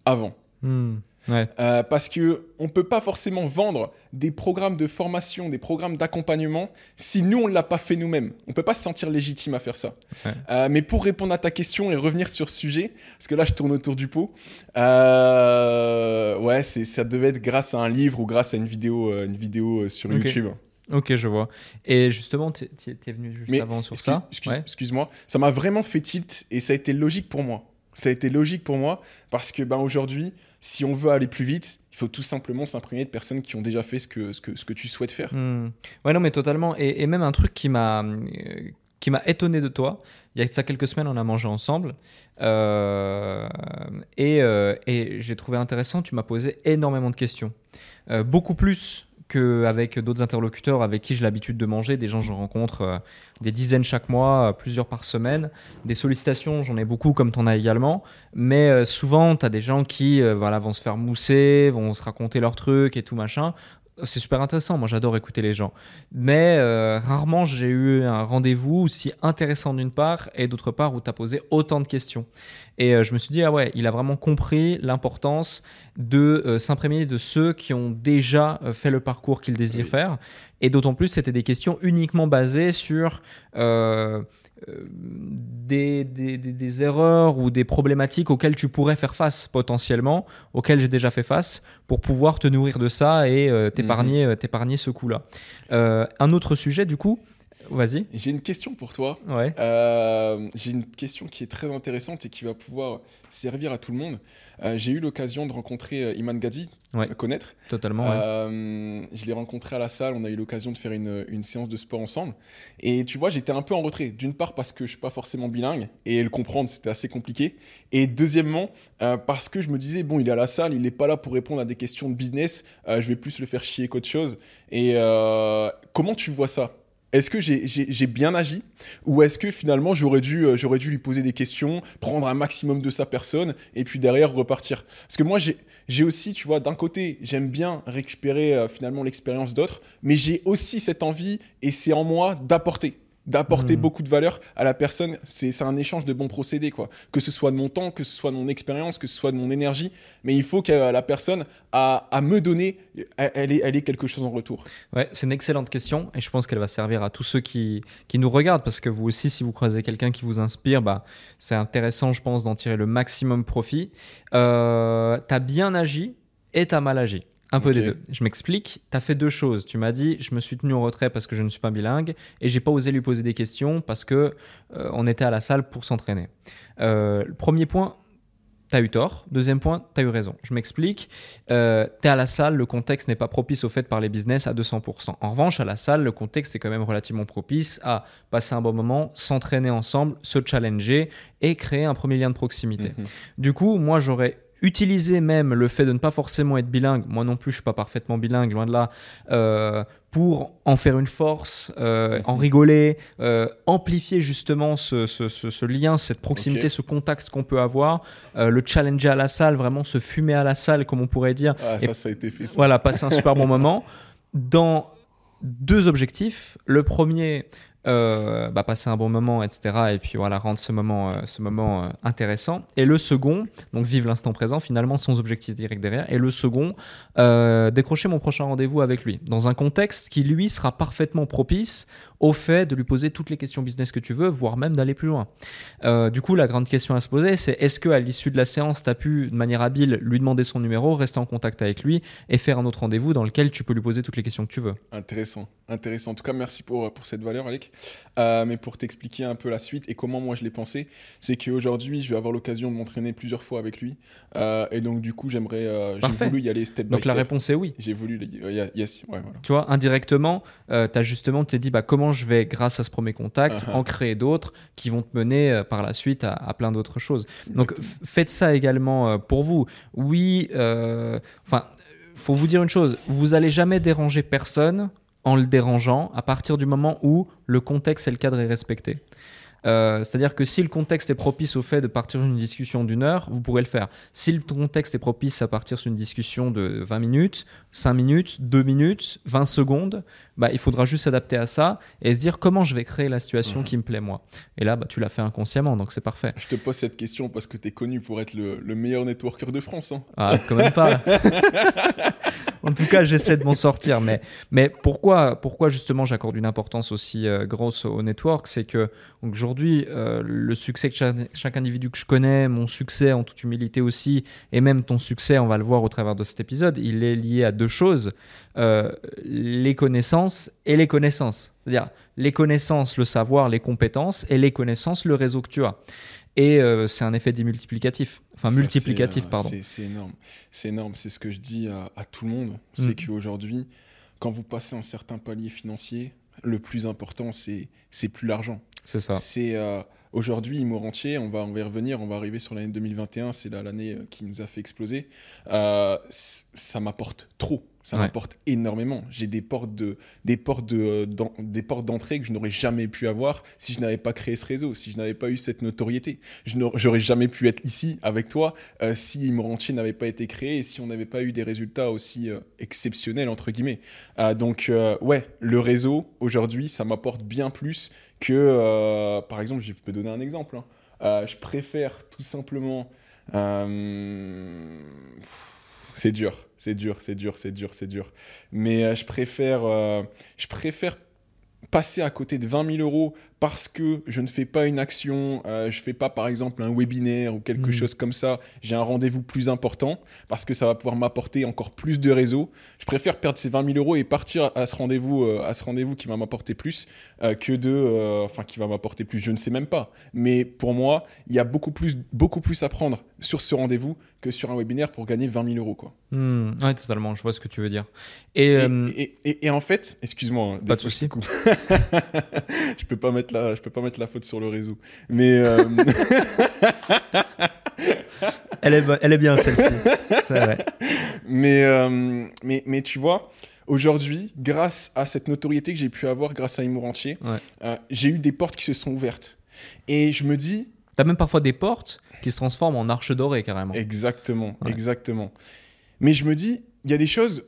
avant. Hmm. Ouais. Euh, parce que on peut pas forcément vendre des programmes de formation, des programmes d'accompagnement si nous on l'a pas fait nous-mêmes. On peut pas se sentir légitime à faire ça. Ouais. Euh, mais pour répondre à ta question et revenir sur ce sujet, parce que là je tourne autour du pot, euh, ouais, c'est ça devait être grâce à un livre ou grâce à une vidéo, une vidéo sur. YouTube. Ok, je vois. Et justement, tu es venu juste Mais avant sur excuse- ça? excuse- Ouais. Excuse-moi, ça m'a vraiment fait tilt et ça a été logique pour moi. Ça a été logique pour moi parce que ben, aujourd'hui, si on veut aller plus vite, il faut tout simplement s'imprégner de personnes qui ont déjà fait ce que, ce que, ce que tu souhaites faire. Hmm. Ouais, non, mais totalement. Et, et même un truc qui m'a euh, qui m'a étonné de toi. Il y a ça quelques semaines, on a mangé ensemble. Euh, et euh, et j'ai trouvé intéressant, tu m'as posé énormément de questions. Beaucoup plus qu'avec d'autres interlocuteurs avec qui j'ai l'habitude de manger, des gens je rencontre euh, des dizaines chaque mois, euh, plusieurs par semaine. Des sollicitations, j'en ai beaucoup comme tu en as également. Mais euh, souvent, tu as des gens qui voilà, vont se faire mousser, vont se raconter leurs trucs et tout machin. C'est super intéressant, moi j'adore écouter les gens. Mais euh, rarement j'ai eu un rendez-vous aussi intéressant d'une part et d'autre part où tu as posé autant de questions. Et euh, je me suis dit, ah ouais, il a vraiment compris l'importance de euh, s'imprégner de ceux qui ont déjà euh, fait le parcours qu'il désire Oui. faire. Et d'autant plus, c'était des questions uniquement basées sur des, des- des- erreurs ou des problématiques auxquelles tu pourrais faire face potentiellement, auxquelles j'ai déjà fait face, pour pouvoir te nourrir de ça et euh, t'épargner euh, t'épargner ce coup-là. Euh, un autre sujet, du coup, vas-y. J'ai une question pour toi. Ouais. Euh, J'ai une question qui est très intéressante et qui va pouvoir servir à tout le monde. Euh, J'ai eu l'occasion de rencontrer euh, Iman Ghazi, Ouais. le connaître. Totalement. ouais. Euh, je l'ai rencontré à la salle, on a eu l'occasion de faire une, une séance de sport ensemble. Et tu vois, j'étais un peu en retrait. D'une part parce que je suis pas forcément bilingue et le comprendre c'était assez compliqué. Et deuxièmement parce que je me disais bon, il est à la salle, il n'est pas là pour répondre à des questions de business. je vais plus le faire chier qu'autre chose. Et comment tu vois ça? Est-ce que j'ai- bien agi ou est-ce que finalement j'aurais dû, euh, j'aurais dû lui poser des questions, prendre un maximum de sa personne et puis derrière repartir? Parce que moi j'ai j'ai aussi, tu vois, d'un côté, j'aime bien récupérer euh, finalement l'expérience d'autres, mais j'ai aussi cette envie, et c'est en moi, d'apporter. D'apporter Mhm. beaucoup de valeur à la personne. C'est un échange de bons procédés, quoi. Que ce soit de mon temps, que ce soit de mon expérience, que ce soit de mon énergie, mais il faut que euh, la personne, à, à me donner, elle, ait, elle ait quelque chose en retour. Ouais, c'est une excellente question et je pense qu'elle va servir à tous ceux qui, qui nous regardent parce que vous aussi, si vous croisez quelqu'un qui vous inspire, bah, c'est intéressant, je pense, d'en tirer le maximum profit. Euh, tu as bien agi et tu as mal agi. Un peu des deux. Je m'explique. Tu as fait deux choses. Tu m'as dit, je me suis tenu en retrait parce que je ne suis pas bilingue et j'ai pas osé lui poser des questions parce que euh, on était à la salle pour s'entraîner. Euh, le premier point, tu as eu tort. Deuxième point, tu as eu raison. Je m'explique. Euh, tu es à la salle, le contexte n'est pas propice au fait de parler business à 200%. En revanche, à la salle, le contexte est quand même relativement propice à passer un bon moment, s'entraîner ensemble, se challenger et créer un premier lien de proximité. Mhm. Du coup, moi, j'aurais utilisé même le fait de ne pas forcément être bilingue, moi non plus, je suis pas parfaitement bilingue, loin de là, euh, pour en faire une force, euh, en rigoler, euh, amplifier justement ce, ce- ce- ce lien, cette proximité, ce contact qu'on peut avoir, le challenger à la salle, vraiment se fumer à la salle, comme on pourrait dire, Ah, Et- ça, ça a été fait. ça. voilà, passer un super bon moment dans deux objectifs. Le premier, euh, bah, passer un bon moment, etc. Et puis voilà, rendre ce moment, euh, ce moment euh, intéressant. Et le second, donc vivre l'instant présent, finalement, sans objectif direct derrière. Et le second, décrocher mon prochain rendez-vous avec lui, dans un contexte qui, lui, sera parfaitement propice au fait de lui poser toutes les questions business que tu veux, voire même d'aller plus loin. Euh, du coup, la grande question à se poser, c'est est-ce que à l'issue de la séance, tu as pu, de manière habile, lui demander son numéro, rester en contact avec lui et faire un autre rendez-vous dans lequel tu peux lui poser toutes les questions que tu veux? Intéressant, intéressant. En tout cas, merci pour, pour cette valeur, Alec. Euh, mais pour t'expliquer un peu la suite et comment moi je l'ai pensé, c'est qu'aujourd'hui, je vais avoir l'occasion de m'entraîner plusieurs fois avec lui. Euh, et donc, du coup, j'aimerais. euh, j'ai voulu y aller step Donc by la step. réponse est oui. J'ai voulu. euh, yes, ouais, voilà. Tu vois, indirectement, tu as justement t'es dit bah, comment je vais, grâce à ce premier contact, Uh-huh. en créer d'autres qui vont te mener euh, par la suite à, à plein d'autres choses. Donc faites ça également euh, pour vous. Oui, euh, enfin, faut vous dire une chose, vous allez jamais déranger personne en le dérangeant à partir du moment où le contexte et le cadre est respecté. Euh, c'est-à-dire que si le contexte est propice au fait de partir d'une discussion d'une heure, vous pourrez le faire. Si le contexte est propice à partir sur une discussion de 20 minutes, 5 minutes, 2 minutes, 20 secondes, bah, il faudra juste s'adapter à ça et se dire comment je vais créer la situation mhm. qui me plaît moi. Et là, bah, tu l'as fait inconsciemment, donc c'est parfait. Je te pose cette question parce que tu es connu pour être le, meilleur networker de France. Hein. Ah, quand même pas. en tout cas, j'essaie de m'en sortir. Mais, mais pourquoi, pourquoi justement j'accorde une importance aussi euh, grosse au network C'est que aujourd'hui, euh, le succès que chaque, individu que je connais, mon succès en toute humilité aussi, et même ton succès, on va le voir au travers de cet épisode, il est lié à deux choses. Euh, les connaissances et les connaissances. C'est-à-dire les connaissances, le savoir, les compétences, et les connaissances, le réseau que tu as. Et c'est un effet démultiplicatif. Enfin, multiplicatif, pardon. C'est énorme. C'est énorme. C'est ce que je dis à, tout le monde. C'est mm. qu'aujourd'hui, quand vous passez un certain palier financier, le plus important, c'est plus l'argent. C'est ça. C'est euh, aujourd'hui, Entier, on va, on va y revenir, on va arriver sur l'année 2021, c'est l'année euh, qui nous a fait exploser. Euh, ça m'apporte trop ça m'apporte énormément. J'ai des portes de, des portes de, des portes d'entrée que je n'aurais jamais pu avoir si je n'avais pas créé ce réseau, si je n'avais pas eu cette notoriété. Je n'aurais jamais pu être ici avec toi euh, si Morantier n'avait pas été créé et si on n'avait pas eu des résultats aussi euh, exceptionnels entre guillemets. Euh, donc ouais, le réseau aujourd'hui, ça m'apporte bien plus que, par exemple, je peux donner un exemple. Hein. je préfère tout simplement. c'est dur c'est dur, c'est dur, c'est dur, c'est dur. Mais euh, je préfère, euh, je préfère passer à côté de 20 000 euros parce que je ne fais pas une action, euh, je ne fais pas par exemple un webinaire ou quelque hmm. chose comme ça, j'ai un rendez-vous plus important parce que ça va pouvoir m'apporter encore plus de réseau. Je préfère perdre ces 20 000 euros et partir à ce rendez-vous, à ce rendez-vous qui va m'apporter plus que de, enfin qui va m'apporter plus, je ne sais même pas. Mais pour moi, il y a beaucoup plus, beaucoup plus à prendre sur ce rendez-vous que sur un webinaire pour gagner 20 000 euros. Quoi. Hmm, oui, totalement, je vois ce que tu veux dire. Euh, et, et, et, en fait, excuse-moi. Hein, pas de souci. je peux pas mettre la, je peux pas mettre la faute sur le réseau. Mais. Euh, elle, est, elle est bien celle-ci. Mais, euh, mais, mais tu vois, aujourd'hui, grâce à cette notoriété que j'ai pu avoir grâce à Imour Entier, j'ai eu des portes qui se sont ouvertes. Et je me dis. Tu as même parfois des portes qui se transforme en arche dorée carrément. Exactement, exactement. Mais je me dis, il y a des choses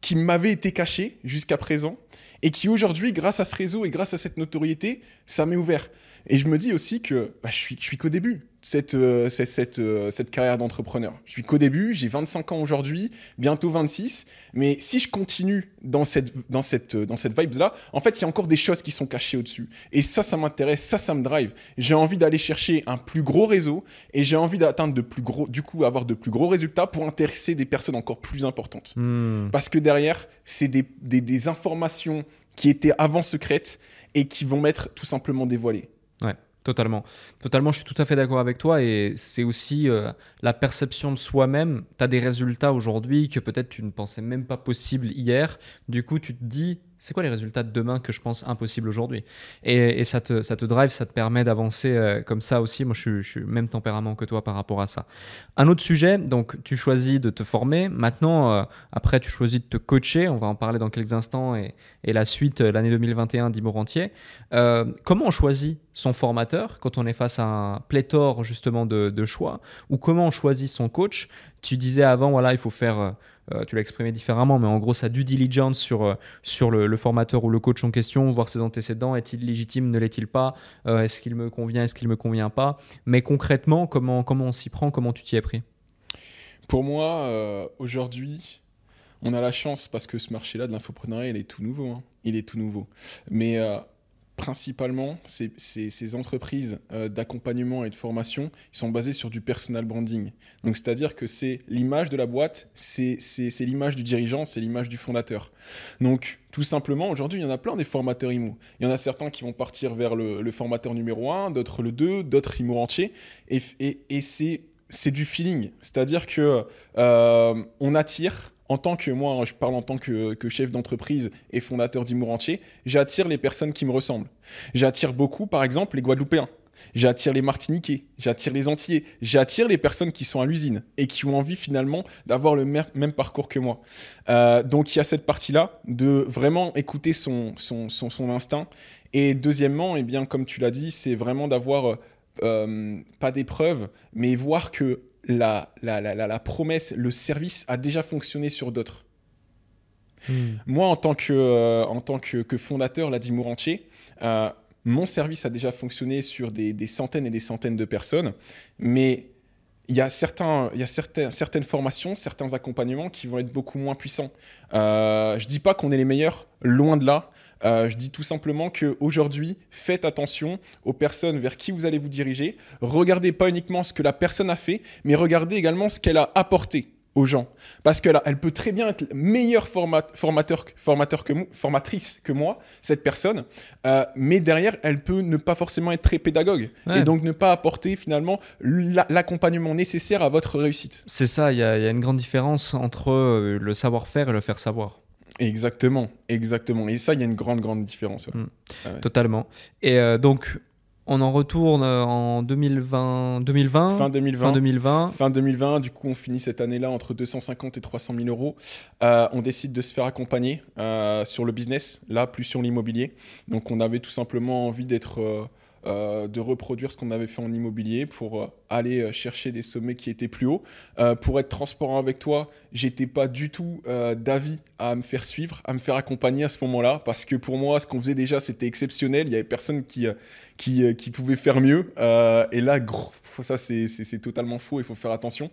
qui m'avaient été cachées jusqu'à présent et qui aujourd'hui, grâce à ce réseau et grâce à cette notoriété, ça m'est ouvert. Et je me dis aussi que bah, je suis, je suis qu'au début cette, euh, cette, euh, cette, carrière d'entrepreneur. Je suis qu'au début, j'ai 25 ans aujourd'hui, bientôt 26, mais si je continue dans cette, dans cette, dans cette vibe-là, en fait, il y a encore des choses qui sont cachées au-dessus. Et ça, ça m'intéresse, ça, ça me drive. J'ai envie d'aller chercher un plus gros réseau et j'ai envie d'atteindre de plus gros, du coup, avoir de plus gros résultats pour intéresser des personnes encore plus importantes. Hmm. Parce que derrière, c'est des, des, des informations qui étaient avant secrètes et qui vont m'être tout simplement dévoilées. Ouais. Totalement. Totalement, je suis tout à fait d'accord avec toi. Et c'est aussi euh, la perception de soi-même. Tu as des résultats aujourd'hui que peut-être tu ne pensais même pas possible hier. Du coup, tu te dis, c'est quoi les résultats de demain que je pense impossible aujourd'hui? Et, ça, te, ça te drive, ça te permet d'avancer euh, comme ça aussi? Moi, je suis, même tempérament que toi par rapport à ça. Un autre sujet, donc tu choisis de te former. Maintenant, euh, après, tu choisis de te coacher. On va en parler dans quelques instants et, la suite, euh, l'année 2021 d'Imorentier. comment on choisit son formateur quand on est face à un pléthore justement de, choix? Ou comment on choisit son coach? Tu disais avant, voilà, il faut faire tu l'as exprimé différemment, mais en gros, sa due diligence sur, euh, sur le, formateur ou le coach en question, voir ses antécédents, est-il légitime, ne l'est-il pas, euh, est-ce qu'il me convient, est-ce qu'il me convient pas? Mais concrètement, comment, comment on s'y prend, comment tu t'y es pris? Pour moi, aujourd'hui, on a la chance parce que ce marché-là de l'infoprenariat, il est tout nouveau. Hein. Il est tout nouveau. Mais principalement, ces, entreprises euh, d'accompagnement et de formation ils sont basées sur du personal branding. Donc, c'est-à-dire que c'est l'image de la boîte, c'est l'image du dirigeant, c'est l'image du fondateur. Donc, tout simplement, aujourd'hui, il y en a plein des formateurs IMO. Il y en a certains qui vont partir vers le, formateur numéro 1, d'autres le 2, d'autres IMO entier. Et, et, c'est du feeling. C'est-à-dire que euh, on attire en tant que moi, je parle en tant que, chef d'entreprise et fondateur d'Imour Entier, j'attire les personnes qui me ressemblent. J'attire beaucoup, par exemple, les Guadeloupéens. j'attire les Martiniquais, j'attire les Antillais, j'attire les personnes qui sont à l'usine et qui ont envie finalement d'avoir le même parcours que moi. Euh, donc il y a cette partie-là de vraiment écouter son, son, son, instinct. Et deuxièmement, eh bien, comme tu l'as dit, c'est vraiment d'avoir euh, pas des preuves, mais voir que la, la, la, la, promesse, le service a déjà fonctionné sur d'autres. Hmm. Moi, en tant que, euh, en tant que, que fondateur, Ladi Mourantier, euh, mon service a déjà fonctionné sur des, des, centaines et des centaines de personnes, mais il y a, certains, il y a certaines, certaines formations, certains accompagnements qui vont être beaucoup moins puissants. Euh, je ne dis pas qu'on est les meilleurs, loin de là. Euh, je dis tout simplement qu'aujourd'hui, faites attention aux personnes vers qui vous allez vous diriger. Regardez pas uniquement ce que la personne a fait, mais regardez également ce qu'elle a apporté aux gens. Parce qu'elle elle peut très bien être meilleure formateur, formateur que, formatrice que moi, cette personne, euh, mais derrière, elle peut ne pas forcément être très pédagogue et donc ne pas apporter finalement l'accompagnement nécessaire à votre réussite. C'est ça, il y, a une grande différence entre euh, le savoir-faire et le faire savoir. Exactement, exactement. Et ça, il y a une grande, grande différence. Mm. Totalement. Et euh, donc, on en retourne euh, en 2020, 2020 fin 2020. Fin 2020. Fin 2020. Du coup, on finit cette année-là entre 250 et 300 000 euros. Euh, on décide de se faire accompagner euh, sur le business, là, plus sur l'immobilier. Donc, on avait tout simplement envie d'être euh, de reproduire ce qu'on avait fait en immobilier pour euh, aller euh, chercher des sommets qui étaient plus hauts. pour être transparent avec toi, j'étais pas du tout d'avis à me faire suivre, à me faire accompagner à ce moment-là, parce que pour moi, ce qu'on faisait déjà, c'était exceptionnel. Il y avait personne qui, qui, qui pouvait faire mieux. et là, gros, ça c'est totalement faux, il faut faire attention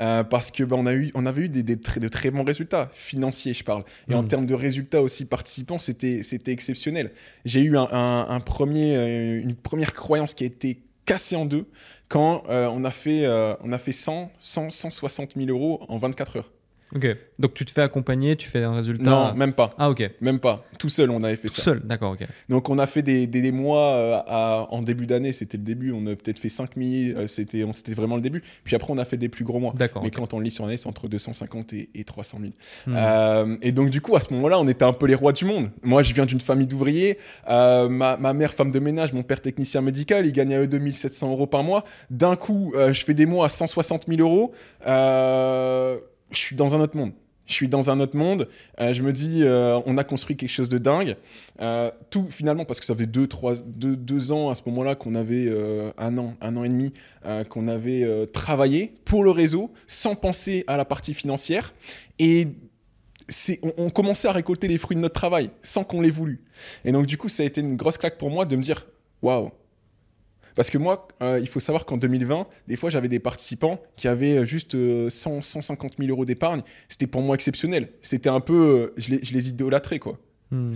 euh, parce que bah, on, a eu, on avait eu des, des très, de très bons résultats financiers, je parle. Et en mm. termes de résultats aussi participants, c'était exceptionnel. J'ai eu un, un, premier, euh, une première croyance qui a été cassée en deux quand euh, on, a fait, on a fait 100, 100, 160 000 euros en 24 heures. Ok. Donc tu te fais accompagner, tu fais un résultat Non, même pas. Ah ok. Même pas. Tout seul, on avait fait Tout ça. seul, d'accord, ok. Donc on a fait des, des, mois euh, en début d'année, c'était le début, on a peut-être fait 5000, euh, c'était, c'était vraiment le début. Puis après on a fait des plus gros mois. D'accord. Mais quand on lit sur l'année, c'est entre 250 et, et 300 000. Hmm. Euh, et donc du coup, à ce moment-là, on était un peu les rois du monde. Moi, je viens d'une famille d'ouvriers. ma, ma, mère, femme de ménage, mon père technicien médical, il gagnait à eux 2700 euros par mois. D'un coup, je fais des mois à 160 000 euros. Je suis dans un autre monde je suis dans un autre monde. Euh, je me dis, euh, on a construit quelque chose de dingue. Euh, tout finalement, parce que ça fait deux, trois, deux, deux ans à ce moment-là qu'on avait un an, un an et demi, qu'on avait travaillé pour le réseau sans penser à la partie financière. Et on, on, commençait à récolter les fruits de notre travail sans qu'on l'ait voulu. Et donc, du coup, ça a été une grosse claque pour moi de me dire, waouh, parce que moi, euh, il faut savoir qu'en 2020, des fois, j'avais des participants qui avaient euh, juste 100, 150 000 euros d'épargne. C'était pour moi exceptionnel. C'était un peu, euh, je les, je les idolâtrais, quoi. Hmm.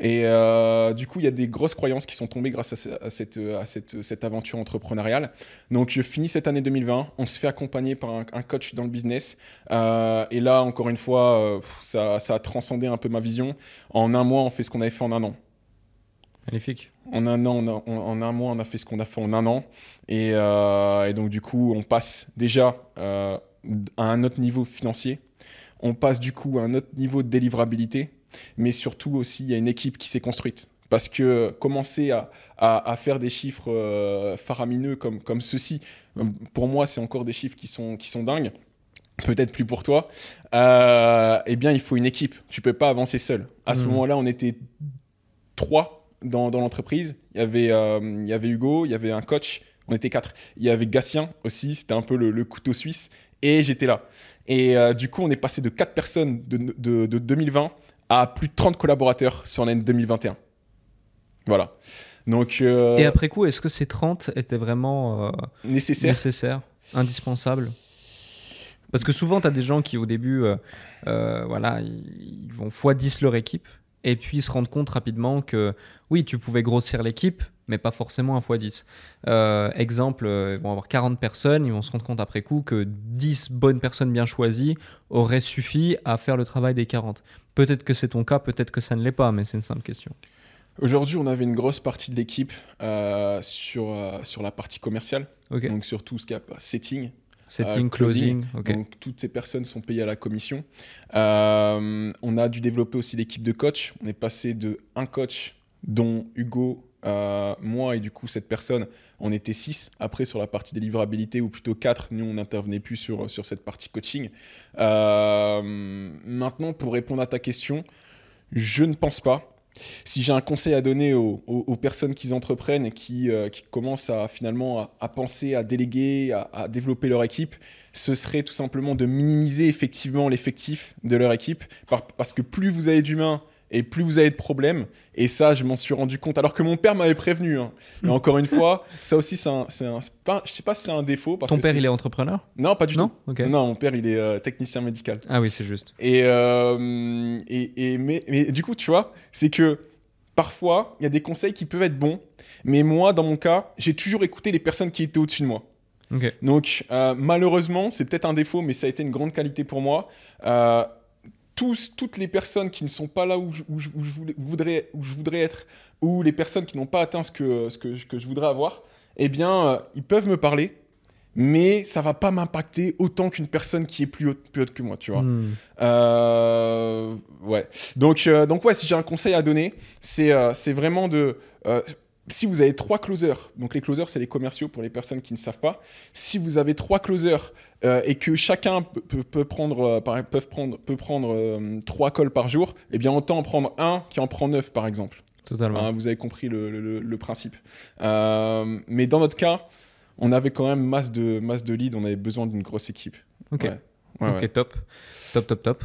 Et du coup, il y a des grosses croyances qui sont tombées grâce à, cette, à cette, cette, aventure entrepreneuriale. Donc, je finis cette année 2020. On se fait accompagner par un, coach dans le business. et là, encore une fois, ça, ça, a transcendé un peu ma vision. En un mois, on fait ce qu'on avait fait en un an. Magnifique. En un an, en un mois, on a fait ce qu'on a fait en un an. Euh, et, donc, du coup, on passe déjà euh, à un autre niveau financier. On passe du coup à un autre niveau de délivrabilité. Mais surtout aussi, il y a une équipe qui s'est construite. Parce que commencer à, à, faire des chiffres euh, faramineux comme, comme ceux-ci, pour moi, c'est encore des chiffres qui sont, qui sont dingues peut-être plus pour toi, eh bien, il faut une équipe. Tu peux pas avancer seul. À ce mmh. moment-là, on était trois dans, l'entreprise. Il, y avait, euh, il y avait Hugo, il y avait un coach, on était quatre. Il y avait Gatien aussi, c'était un peu le, couteau suisse. Et j'étais là. Et euh, du coup, on est passé de quatre personnes de, de, 2020 à plus de 30 collaborateurs sur l'année 2021. Voilà. Donc, euh, Et après coup, est-ce que ces 30 étaient vraiment nécessaires, nécessaires indispensables? Parce que souvent, tu as des gens qui, au début, voilà, ils, ils vont x10 leur équipe et puis se rendre compte rapidement que oui, tu pouvais grossir l'équipe, mais pas forcément un x10. Euh, exemple, euh, ils vont avoir 40 personnes, ils vont se rendre compte après coup que 10 bonnes personnes bien choisies auraient suffi à faire le travail des 40. Peut-être que c'est ton cas, peut-être que ça ne l'est pas, mais c'est une simple question. Aujourd'hui, on avait une grosse partie de l'équipe euh, sur, sur la partie commerciale, donc sur tout ce qui est setting, Setting, closing. Donc toutes ces personnes sont payées à la commission. Euh, on a dû développer aussi l'équipe de coach. On est passé de un coach dont Hugo euh, moi et du coup cette personne, on était 6 après sur la partie délivrabilité, ou plutôt 4, nous on n'intervenait plus sur, sur cette partie coaching. Euh, maintenant, pour répondre à ta question, je ne pense pas. Si j'ai un conseil à donner aux, personnes qui entreprennent et qui, euh, qui commencent à finalement à, penser, à déléguer, à, développer leur équipe, ce serait tout simplement de minimiser effectivement l'effectif de leur équipe, parce que plus vous avez d'humains et plus vous avez de problèmes. Et ça, je m'en suis rendu compte. Alors que mon père m'avait prévenu. Hein. Mais hmm. encore une fois, ça aussi, c'est un, un pas, je sais pas si c'est un défaut. Ton père, il est entrepreneur? Non, pas du tout. Non, mon père, il est euh, technicien médical. Ah oui, c'est juste. Et, euh, et, et mais, mais, du coup, tu vois, c'est que parfois, il y a des conseils qui peuvent être bons. Mais moi, dans mon cas, j'ai toujours écouté les personnes qui étaient au-dessus de moi. Donc, euh, malheureusement, c'est peut-être un défaut, mais ça a été une grande qualité pour moi tous, toutes les personnes qui ne sont pas là où je, voudrais, où je voudrais être, ou les personnes qui n'ont pas atteint ce que, ce que, je voudrais avoir, eh bien, euh, ils peuvent me parler, mais ça va pas m'impacter autant qu'une personne qui est plus haute, plus haute que moi, tu vois. Hmm. Euh, ouais. Donc, euh, donc ouais, si j'ai un conseil à donner, c'est c'est vraiment de si vous avez trois closers, donc les closers, c'est les commerciaux pour les personnes qui ne savent pas. Si vous avez trois closers euh, et que chacun peut, prendre, euh, prendre, peut prendre euh, trois calls par jour, eh bien autant en prendre un qui en prend neuf, par exemple. Totalement. Hein, vous avez compris le, principe. mais dans notre cas, on avait quand même masse de, masse de leads, on avait besoin d'une grosse équipe. Ok. ok, top. Top, top, top.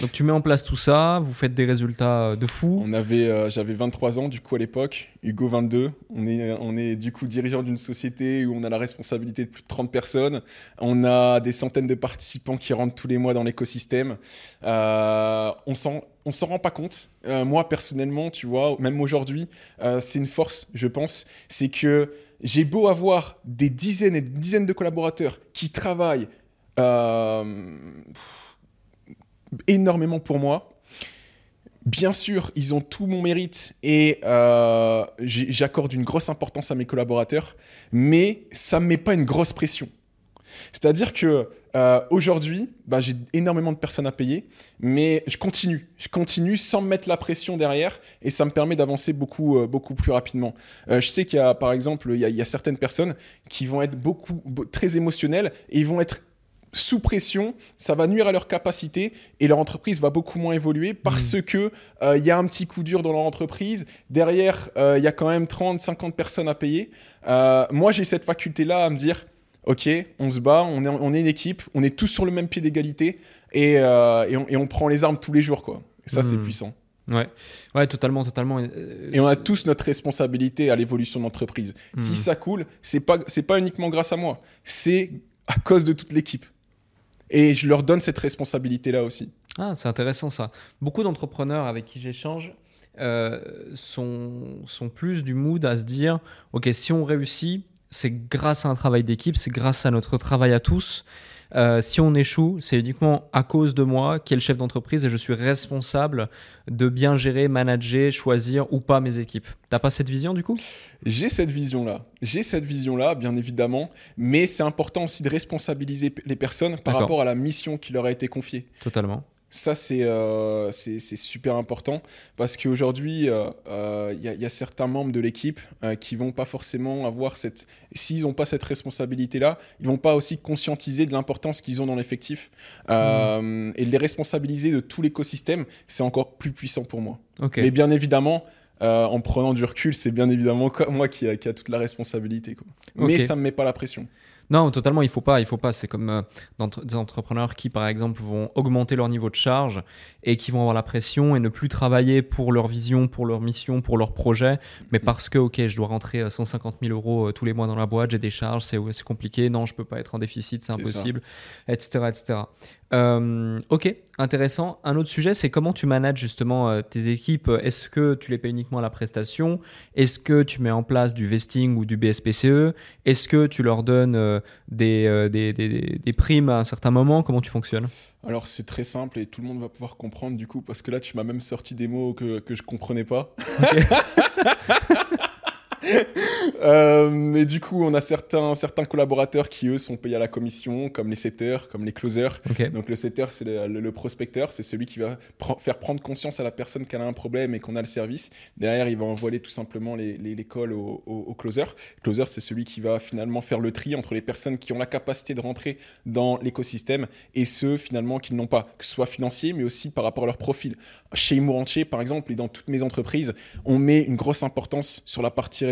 Donc tu mets en place tout ça, vous faites des résultats euh, de fou. On avait, euh, j'avais 23 ans du coup à l'époque, Hugo 22. On est, on est du coup dirigeant d'une société où on a la responsabilité de plus de 30 personnes. On a des centaines de participants qui rentrent tous les mois dans l'écosystème. Euh, on s'en on s'en rend pas compte. moi personnellement, tu vois, même aujourd'hui, c'est une force, je pense, c'est que j'ai beau avoir des dizaines et des dizaines de collaborateurs qui travaillent énormément pour moi. Bien sûr, ils ont tout mon mérite et euh, j'accorde une grosse importance à mes collaborateurs, mais ça ne met pas une grosse pression. C'est-à-dire que euh, aujourd'hui, bah, j'ai énormément de personnes à payer, mais je continue. Je continue sans me mettre la pression derrière et ça me permet d'avancer beaucoup, euh, beaucoup plus rapidement. je sais qu'il y a, par exemple, il y a, il y a, certaines personnes qui vont être beaucoup, très émotionnelles et ils vont être sous pression, ça va nuire à leur capacité et leur entreprise va beaucoup moins évoluer parce mmh. que euh, il y a un petit coup dur dans leur entreprise. Derrière, euh, il y a quand même 30, 50 personnes à payer. Euh, moi, j'ai cette faculté-là à me dire, ok, on se bat, on est, on est une équipe, on est tous sur le même pied d'égalité et, et, on, prend les armes tous les jours, quoi. Et ça, c'est mmh. puissant. Ouais, ouais, totalement, totalement. Et on a tous notre responsabilité à l'évolution de l'entreprise. Si mmh. ça coule, c'est pas, c'est pas uniquement grâce à moi, c'est à cause de toute l'équipe. Et je leur donne cette responsabilité-là aussi. Ah, c'est intéressant ça. Beaucoup d'entrepreneurs avec qui j'échange euh, sont, sont plus du mood à se dire, OK, si on réussit, c'est grâce à un travail d'équipe, c'est grâce à notre travail à tous. Euh, si on échoue, c'est uniquement à cause de moi qui est le chef d'entreprise et je suis responsable de bien gérer, manager, choisir ou pas mes équipes. T'as pas cette vision du coup? J'ai cette vision-là. J'ai cette vision-là, bien évidemment, mais c'est important aussi de responsabiliser les personnes par rapport à la mission qui leur a été confiée. Totalement. Ça, euh, c'est super important parce qu'aujourd'hui, euh, euh, il y, a certains membres de l'équipe qui vont pas forcément avoir cette. S'ils n'ont pas cette responsabilité-là, ils vont pas aussi conscientiser de l'importance qu'ils ont dans l'effectif. Mmh. Et les responsabiliser de tout l'écosystème, c'est encore plus puissant pour moi. Mais bien évidemment, en prenant du recul, c'est bien évidemment moi qui a, qui a toute la responsabilité. Quoi. Mais ça ne me met pas la pression. Non, totalement, il faut pas. Il faut pas. C'est comme euh, des entrepreneurs qui, par exemple, vont augmenter leur niveau de charge et qui vont avoir la pression et ne plus travailler pour leur vision, pour leur mission, pour leur projet, mais mm. parce que, ok, je dois rentrer 150 000 euros euh, tous les mois dans la boîte, j'ai des charges, c'est compliqué, non, je peux pas être en déficit, c'est impossible, etc., etc. Euh, ok, intéressant. Un autre sujet, c'est comment tu manages justement euh, tes équipes. Est-ce que tu les payes uniquement à la prestation? Est-ce que tu mets en place du vesting ou du BSPCE Est-ce que tu leur donnes euh, des, des, des, primes à un certain moment? Comment tu fonctionnes? Alors c'est très simple et tout le monde va pouvoir comprendre du coup parce que là tu m'as même sorti des mots que, que je comprenais pas. Euh, et du coup, on a certains, certains collaborateurs qui, eux, sont payés à la commission, comme les setters, comme les closers. Donc le setter, c'est le, le- le prospecteur, c'est celui qui va pr- faire prendre conscience à la personne qu'elle a un problème et qu'on a le service. Derrière, il va envoyer tout simplement les, les, les calls au, au- au closer. Closer, c'est celui qui va finalement faire le tri entre les personnes qui ont la capacité de rentrer dans l'écosystème et ceux finalement qui ne l'ont pas, que ce soit financier, mais aussi par rapport à leur profil. Chez Imorantier, par exemple, et dans toutes mes entreprises, on met une grosse importance sur la partie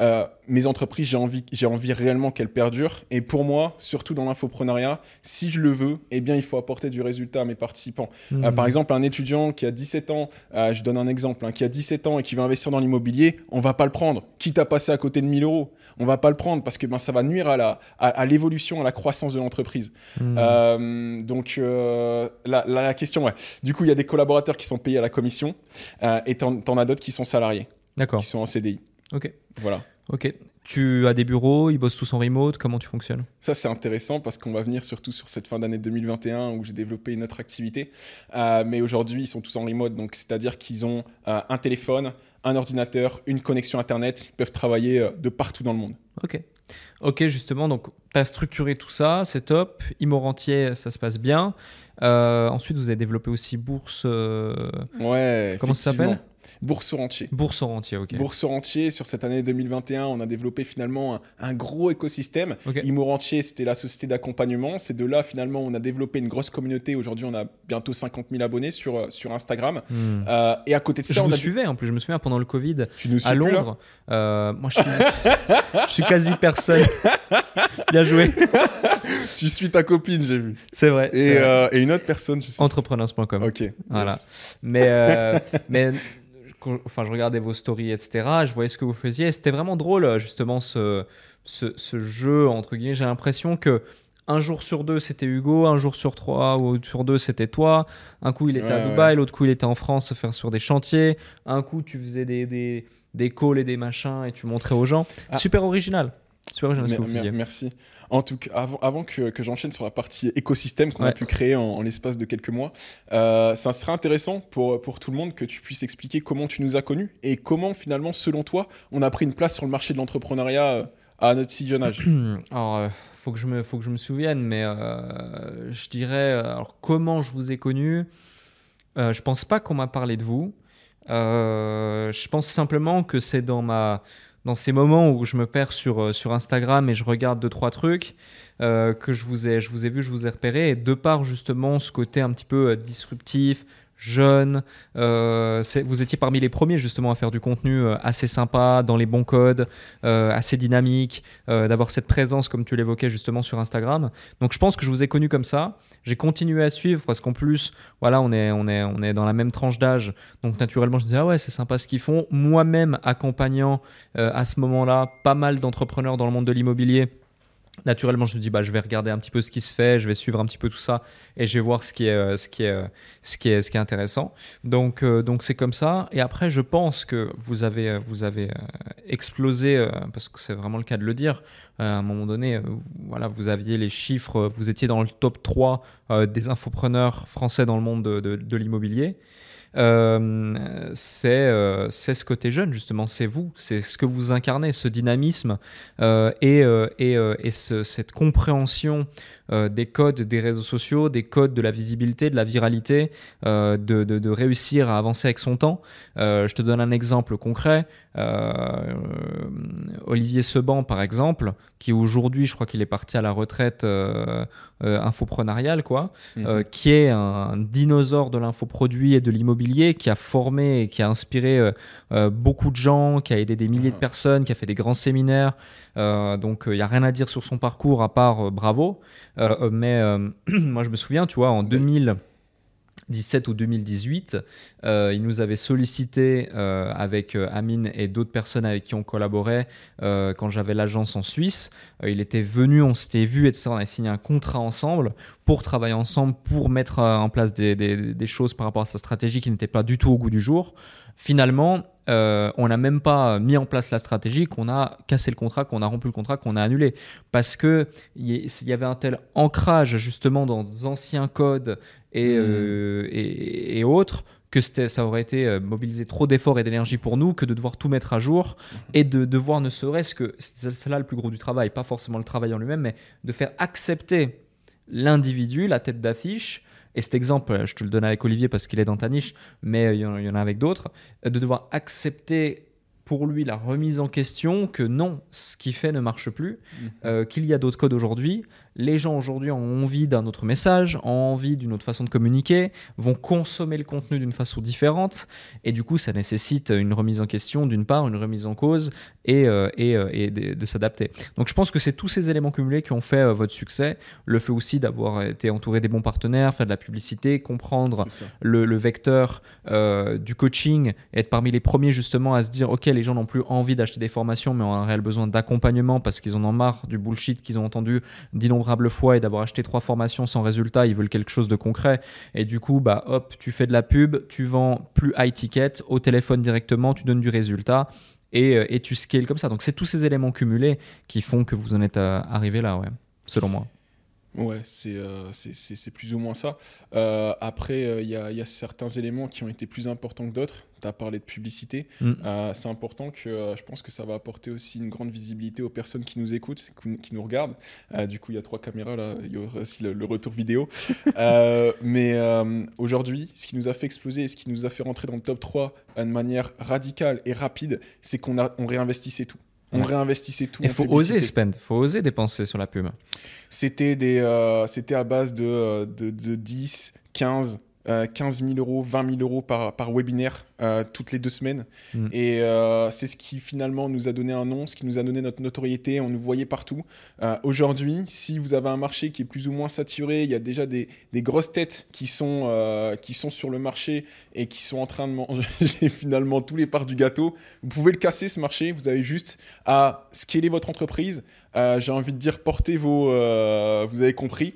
Euh, mes entreprises, j'ai envie, j'ai envie réellement qu'elles perdurent. Et pour moi, surtout dans l'infoprenariat, si je le veux, eh bien, il faut apporter du résultat à mes participants. Euh, Hmm. par exemple, un étudiant qui a 17 ans, euh, je donne un exemple, hein, qui a 17 ans et qui veut investir dans l'immobilier, on va pas le prendre. Quitte à passer à côté de 1000 euros, on va pas le prendre parce que ben, ça va nuire à la- à, à l'évolution, à la croissance de l'entreprise. Hmm. Donc, la, la- la question, ouais. Du coup, il y a des collaborateurs qui sont payés à la commission et t'en t'en as d'autres qui sont salariés, D'accord. qui sont en CDI. Ok. Voilà. Ok. Tu as des bureaux, ils bossent tous en remote. Comment tu fonctionnes? Ça, c'est intéressant parce qu'on va venir surtout sur cette fin d'année 2021 où j'ai développé une autre activité. Euh, mais aujourd'hui, ils sont tous en remote. Donc, c'est-à-dire qu'ils ont euh, un téléphone, un ordinateur, une connexion Internet. Ils peuvent travailler euh, de partout dans le monde. Ok. Ok, justement, donc tu as structuré tout ça, c'est top. Immorantier, ça se passe bien. Ensuite, vous avez développé aussi Bourse. Ouais. Comment ça s'appelle? Bourse au rentier. Bourse au rentier, ok. Bourse au rentier, sur cette année 2021, on a développé finalement un, un gros écosystème. Ok. Imo Rentier, c'était la société d'accompagnement. C'est de là, finalement, on a développé une grosse communauté. Aujourd'hui, on a bientôt 50 000 abonnés sur, euh, sur Instagram. Hmm. Euh, et à côté de Je ça, on vous a. suivais en plus, je me souviens pendant le Covid Tu nous suis à plus, Londres. euh, moi, je suis, je suis quasi personne. Bien joué. Tu suis ta copine, j'ai vu. C'est vrai. Et, c'est vrai. euh, et une autre personne, je sais. Entrepreneurs.com. Ok. Voilà. Yes. Mais, euh, enfin, je regardais vos stories, etc. Je voyais ce que vous faisiez. C'était vraiment drôle, justement, ce, ce, ce jeu, entre guillemets. J'ai l'impression que un jour sur deux, c'était Hugo. Un jour sur trois ou sur deux, c'était toi. Un coup, il était à Ouais, Dubaï. L'autre coup, il était en France se faire sur des chantiers. Un coup, tu faisais des, des, des calls et des machins et tu montrais aux gens. Ah. Super original. Super original ce que vous faisiez. merci. En tout cas, avant, avant que, que j'enchaîne sur la partie écosystème qu'on a pu créer en, en l'espace de quelques mois, euh, ça serait intéressant pour, pour tout le monde que tu puisses expliquer comment tu nous as connus et comment finalement, selon toi, on a pris une place sur le marché de l'entrepreneuriat euh, à notre si jeune âge. Alors, euh, faut que je me, faut que je me souvienne, mais euh, je dirais, alors comment je vous ai connu euh, Je pense pas qu'on m'a parlé de vous. Je pense simplement que c'est dans ma, dans ces moments où je me perds sur euh, sur Instagram et je regarde deux trois trucs euh, que je vous ai, je vous ai vu, je vous ai repéré, et de par justement ce côté un petit peu euh, disruptif. Jeune, euh, vous étiez parmi les premiers justement à faire du contenu euh, assez sympa, dans les bons codes, euh, assez dynamique, d'avoir cette présence, comme tu l'évoquais justement sur Instagram. Donc je pense que je vous ai connu comme ça. J'ai continué à suivre parce qu'en plus, voilà, on est, on, est, on est dans la même tranche d'âge. Donc naturellement, je me disais, ah ouais, c'est sympa ce qu'ils font. Moi-même, accompagnant à ce moment-là pas mal d'entrepreneurs dans le monde de l'immobilier. Naturellement, je me dis, bah, je vais regarder un petit peu ce qui se fait, je vais suivre un petit peu tout ça et je vais voir ce qui est, euh, ce qui est, euh, ce qui est, ce qui est intéressant. Donc, euh, donc c'est comme ça. Et après, je pense que vous avez, vous avez explosé, parce que c'est vraiment le cas de le dire. À un moment donné, voilà, vous aviez les chiffres, vous étiez dans le top 3 euh, des infopreneurs français dans le monde de, de- de l'immobilier. Euh, c'est euh, ce côté jeune justement, c'est vous, c'est ce que vous incarnez, ce dynamisme euh, et, euh, et, euh, et ce- cette compréhension euh, des codes des réseaux sociaux, des codes de la visibilité, de la viralité, euh, de, de- de réussir à avancer avec son temps. Euh, je te donne un exemple concret. Olivier Seban, par exemple, qui aujourd'hui, je crois qu'il est parti à la retraite infoprenariale, quoi, Mhm. qui est un dinosaure de l'infoproduit et de l'immobilier, qui a formé et qui a inspiré beaucoup de gens, qui a aidé des milliers de Ah. personnes, qui a fait des grands séminaires. Euh, donc, il n'y a rien à dire sur son parcours à part euh, bravo. Euh, euh, mais euh, moi, je me souviens, tu vois, en 2017 ou 2018, euh, il nous avait sollicité euh, avec euh, Amine et d'autres personnes avec qui on collaborait euh, quand j'avais l'agence en Suisse. Euh, il était venu, on s'était vu, etc. On a signé un contrat ensemble pour travailler ensemble, pour mettre euh, en place des, des- des choses par rapport à sa stratégie qui n'était pas du tout au goût du jour. Finalement, euh, on n'a même pas mis en place la stratégie, qu'on a cassé le contrat, qu'on a rompu le contrat, qu'on a annulé. Parce que il y avait un tel ancrage justement dans d'anciens codes et, Mhm. euh, et, et autres que ça aurait été euh, mobiliser trop d'efforts et d'énergie pour nous que de devoir tout mettre à jour mhm. et de devoir ne serait-ce que, c'est là le plus gros du travail, pas forcément le travail en lui-même, mais de faire accepter l'individu, la tête d'affiche, et cet exemple, je te le donne avec Olivier parce qu'il est dans ta niche, mais il y en a avec d'autres, de devoir accepter pour lui la remise en question que non, ce qu'il fait ne marche plus, euh, qu'il y a d'autres codes aujourd'hui, les gens aujourd'hui ont envie d'un autre message, ont envie d'une autre façon de communiquer, vont consommer le contenu d'une façon différente, et du coup, ça nécessite une remise en question d'une part, une remise en cause, et, euh, et, euh, et de, s'adapter. Donc je pense que c'est tous ces éléments cumulés qui ont fait euh, votre succès, le fait aussi d'avoir été entouré des bons partenaires, faire de la publicité, comprendre le, le, vecteur du coaching, être parmi les premiers justement à se dire, ok, les gens n'ont plus envie d'acheter des formations, mais ont un réel besoin d'accompagnement parce qu'ils en ont marre du bullshit qu'ils ont entendu d'innombrables fois et d'avoir acheté trois formations sans résultat, ils veulent quelque chose de concret. Et du coup, bah hop, tu fais de la pub, tu vends plus high ticket au téléphone directement, tu donnes du résultat et, euh, et tu scales comme ça. Donc c'est tous ces éléments cumulés qui font que vous en êtes euh, arrivé là, ouais, selon moi. Ouais, c'est euh, c'est plus ou moins ça. Euh, après, euh, il y, y, a certains éléments qui ont été plus importants que d'autres. Tu as parlé de publicité. Mm. c'est important que je pense que ça va apporter aussi une grande visibilité aux personnes qui nous écoutent, qui nous regardent. du coup, il y a trois caméras là, il y aura aussi le, retour vidéo. mais aujourd'hui, ce qui nous a fait exploser et ce qui nous a fait rentrer dans le top 3 de manière radicale et rapide, c'est qu'on on réinvestissait tout. On réinvestissait tout. Il faut oser spend, faut oser dépenser sur la pub. C'était des, euh, c'était à base de, euh, de, de 10, 15, 15 000 euros, 20 000 euros par, par webinaire euh, toutes les deux semaines. Mm. Et euh, c'est ce qui finalement nous a donné un nom, ce qui nous a donné notre notoriété. On nous voyait partout. Euh, aujourd'hui, si vous avez un marché qui est plus ou moins saturé, il y a déjà des, des grosses têtes qui sont, qui sont sur le marché et qui sont en train de manger finalement tous les parts du gâteau. Vous pouvez le casser ce marché. Vous avez juste à scaler votre entreprise. J'ai envie de dire, portez vos. vous avez compris.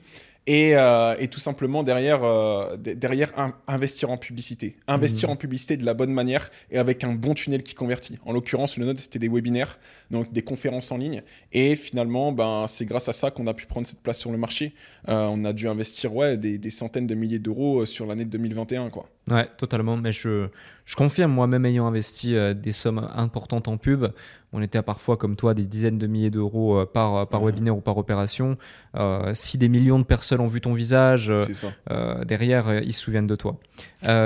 Euh, et, tout simplement derrière, euh, derrière investir en publicité. Investir mmh. en publicité de la bonne manière et avec un bon tunnel qui convertit. En l'occurrence, le node, c'était des webinaires, donc des conférences en ligne. Et finalement, ben, c'est grâce à ça qu'on a pu prendre cette place sur le marché. Euh, on a dû investir ouais, des, des centaines de milliers d'euros sur l'année de 2021. Quoi. Ouais, totalement. Mais je, je confirme, moi-même ayant investi des sommes importantes en pub, on était à parfois, comme toi, des dizaines de milliers d'euros euh, par, par webinaire ou par opération. Euh, si des millions de personnes ont vu ton visage, derrière, ils se souviennent de toi.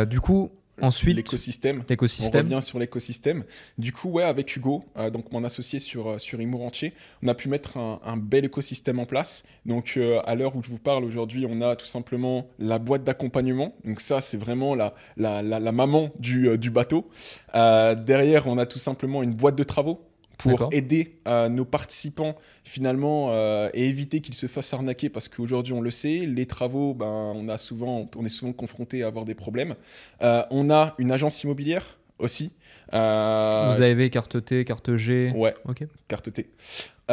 du coup, Ensuite, l'écosystème. l'écosystème. On revient sur l'écosystème. Du coup, ouais, avec Hugo, euh, donc mon associé sur, euh, sur Entier, on a pu mettre un, bel écosystème en place. Donc, euh, à l'heure où je vous parle aujourd'hui, on a tout simplement la boîte d'accompagnement. Donc, ça, c'est vraiment la, la, la, maman du, du bateau. derrière, on a tout simplement une boîte de travaux pour aider euh, nos participants finalement euh, et éviter qu'ils se fassent arnaquer parce qu'aujourd'hui on le sait, les travaux, ben, on, a souvent, on est souvent confronté à avoir des problèmes. Euh, on a une agence immobilière aussi. Vous avez carte T, carte G Ouais, ok carte T.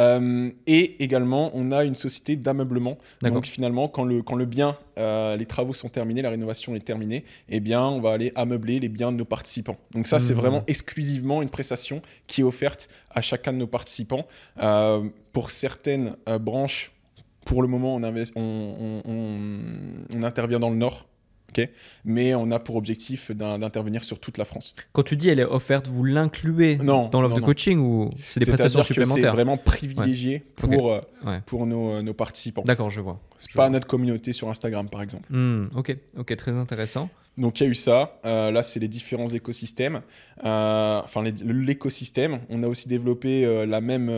Euh, et également, on a une société d'ameublement. Donc finalement, quand le, quand le bien, euh, les travaux sont terminés, la rénovation est terminée, eh bien, on va aller ameubler les biens de nos participants. Donc ça, c'est mmh. vraiment exclusivement une prestation qui est offerte à chacun de nos participants. Euh, pour certaines branches, pour le moment, on, on, on, intervient dans le nord. Mais on a pour objectif d'intervenir sur toute la France. Quand tu dis elle est offerte, vous l'incluez dans l'offre de coaching ou c'est des prestations supplémentaires C'est vraiment privilégié pour, euh, pour nos, nos participants. D'accord, je vois. Pas notre communauté sur Instagram, par exemple. Hmm, ok, ok, très intéressant. Donc il y a eu ça. Euh, là, c'est les différents écosystèmes. Euh, enfin, l'écosystème. On a aussi développé euh, la même,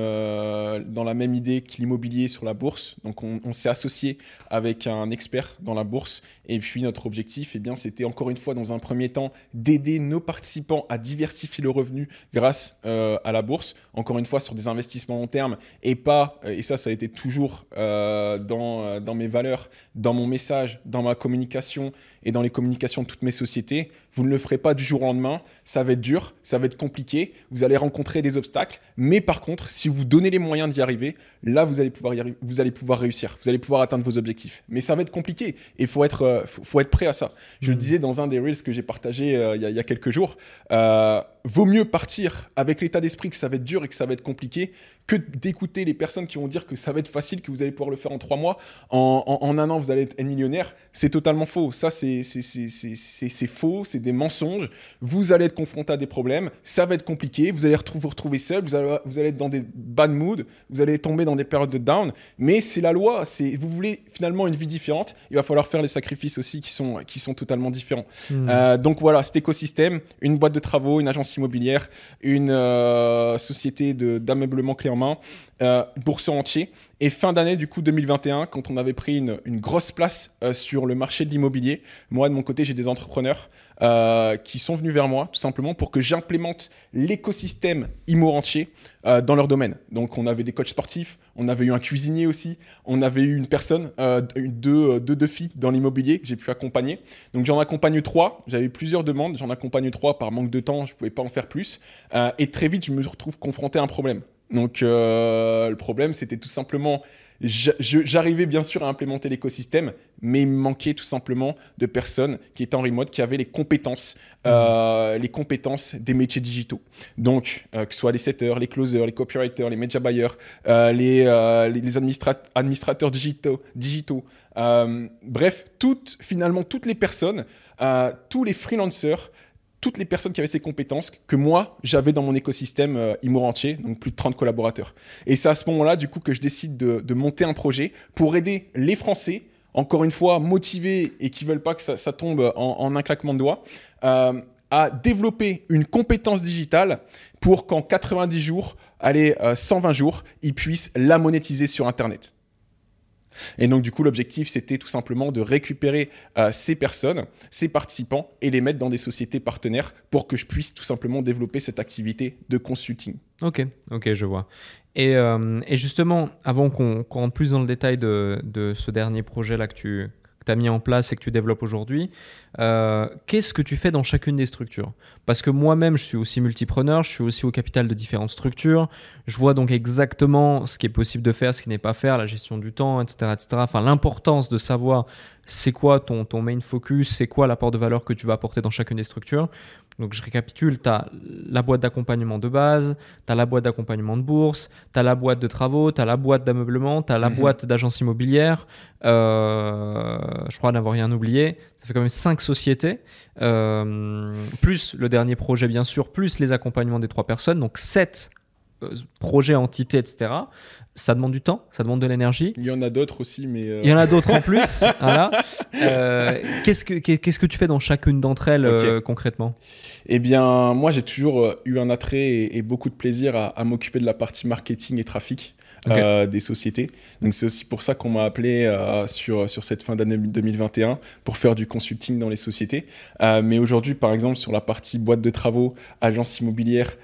dans la même idée que l'immobilier sur la bourse. Donc on, s'est associé avec un expert dans la bourse. Et puis notre objectif, eh bien, c'était encore une fois dans un premier temps d'aider nos participants à diversifier le revenu grâce à la bourse. Encore une fois sur des investissements long terme et pas. Et ça, ça a été toujours dans, dans mes valeurs, dans mon message, dans ma communication et dans les communications toutes mes sociétés. Vous ne le ferez pas du jour au lendemain. Ça va être dur, ça va être compliqué. Vous allez rencontrer des obstacles. Mais par contre, si vous donnez les moyens d'y arriver, là, vous allez pouvoir, y arriver, vous allez pouvoir réussir. Vous allez pouvoir atteindre vos objectifs. Mais ça va être compliqué et il faut être, euh, faut, être prêt à ça. Je le mmh. disais dans un des reels que j'ai partagé euh, il y, a quelques jours. Euh, vaut mieux partir avec l'état d'esprit que ça va être dur et que ça va être compliqué que d'écouter les personnes qui vont dire que ça va être facile, que vous allez pouvoir le faire en trois mois, en, un an vous allez être millionnaire. C'est totalement faux. Ça, c'est faux, c'est des mensonges. Vous allez être confronté à des problèmes, ça va être compliqué, vous allez vous retrouver seul, vous allez, vous allez être dans des bad moods, vous allez tomber dans des périodes de down. Mais c'est la loi. C'est vous voulez finalement une vie différente, il va falloir faire les sacrifices aussi qui sont qui sont totalement différents. Hmm. Euh, donc voilà, cet écosystème, une boîte de travaux, une agence immobilière, une euh, société d'ameublement clé en main, euh, bourse entier. Et fin d'année, du coup, 2021, quand on avait pris une, une grosse place euh, sur le marché de l'immobilier, moi, de mon côté, j'ai des entrepreneurs euh, qui sont venus vers moi, tout simplement, pour que j'implémente l'écosystème Imo entier euh, dans leur domaine. Donc, on avait des coachs sportifs, on avait eu un cuisinier aussi, on avait eu une personne, euh, deux, deux, deux filles dans l'immobilier que j'ai pu accompagner. Donc, j'en accompagne trois. J'avais plusieurs demandes, j'en accompagne trois par manque de temps, je ne pouvais pas en faire plus. Euh, et très vite, je me retrouve confronté à un problème. Donc, euh, le problème, c'était tout simplement, j'arrivais bien sûr à implémenter l'écosystème, mais il me manquait tout simplement de personnes qui étaient en remote, qui avaient les compétences, euh, les compétences des métiers digitaux. Donc, euh, que ce soit les setters, les closers, les copywriters, les media buyers, les, les, les administrat- administrateurs digitaux, digitaux. bref, toutes, finalement, toutes les personnes, tous les freelancers, toutes les personnes qui avaient ces compétences que moi, j'avais dans mon écosystème euh, entier, donc plus de 30 collaborateurs. Et c'est à ce moment-là, du coup, que je décide de, monter un projet pour aider les Français, encore une fois, motivés et qui veulent pas que ça, tombe en, un claquement de doigts, euh, à développer une compétence digitale pour qu'en 90 jours, allez, euh, 120 jours, ils puissent la monétiser sur Internet. Et donc, du coup, l'objectif, c'était tout simplement de récupérer euh, ces personnes, ces participants, et les mettre dans des sociétés partenaires pour que je puisse tout simplement développer cette activité de consulting. Ok, ok, je vois. Et, euh, justement, avant qu'on qu'on rentre plus dans le détail de, de ce dernier projet-là que tu as mis en place et que tu développes aujourd'hui, euh, qu'est-ce que tu fais dans chacune des structures? Parce que moi-même, je suis aussi multipreneur, je suis aussi au capital de différentes structures, je vois donc exactement ce qui est possible de faire, ce qui n'est pas faire, la gestion du temps, etc. etc. Enfin, l'importance de savoir c'est quoi ton, ton main focus, c'est quoi l'apport de valeur que tu vas apporter dans chacune des structures. Donc je récapitule, tu la boîte d'accompagnement de base, tu la boîte d'accompagnement de bourse, tu la boîte de travaux, tu la boîte d'ameublement, tu la mhm. boîte d'agence immobilière, euh, je crois n'avoir rien oublié, ça fait quand même 5 sociétés, euh, plus le dernier projet bien sûr, plus les accompagnements des trois personnes, donc sept. Euh, projet, entité, etc. Ça demande du temps, ça demande de l'énergie. Il y en a d'autres aussi, mais. Euh, Il y en a d'autres en plus. Euh, qu'est-ce, que, tu fais dans chacune d'entre elles concrètement? Eh bien, moi, j'ai toujours eu un attrait et, beaucoup de plaisir à m'occuper de la partie marketing et trafic. Euh, des sociétés. Donc, c'est aussi pour ça qu'on m'a appelé euh, sur, sur cette fin d'année 2021 pour faire du consulting dans les sociétés. Euh, mais aujourd'hui, par exemple, sur la partie boîte de travaux, agence immobilière,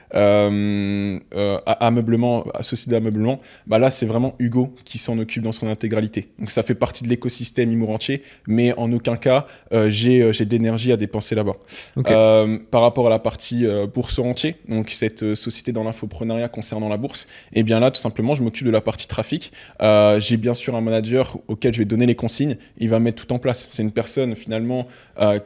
ameublement, société d'ameublement, bah là, c'est vraiment Hugo qui s'en occupe dans son intégralité. Donc, ça fait partie de l'écosystème Imo entier, mais en aucun cas, euh, j'ai j'ai de l'énergie à dépenser là-bas. Euh, par rapport à la partie euh, bourse entier, donc cette société dans l'infoprenariat concernant la bourse, et bien là, tout simplement, je m'occupe de la partie trafic. Euh, J'ai bien sûr un manager auquel je vais donner les consignes. Il va mettre tout en place. C'est une personne finalement euh,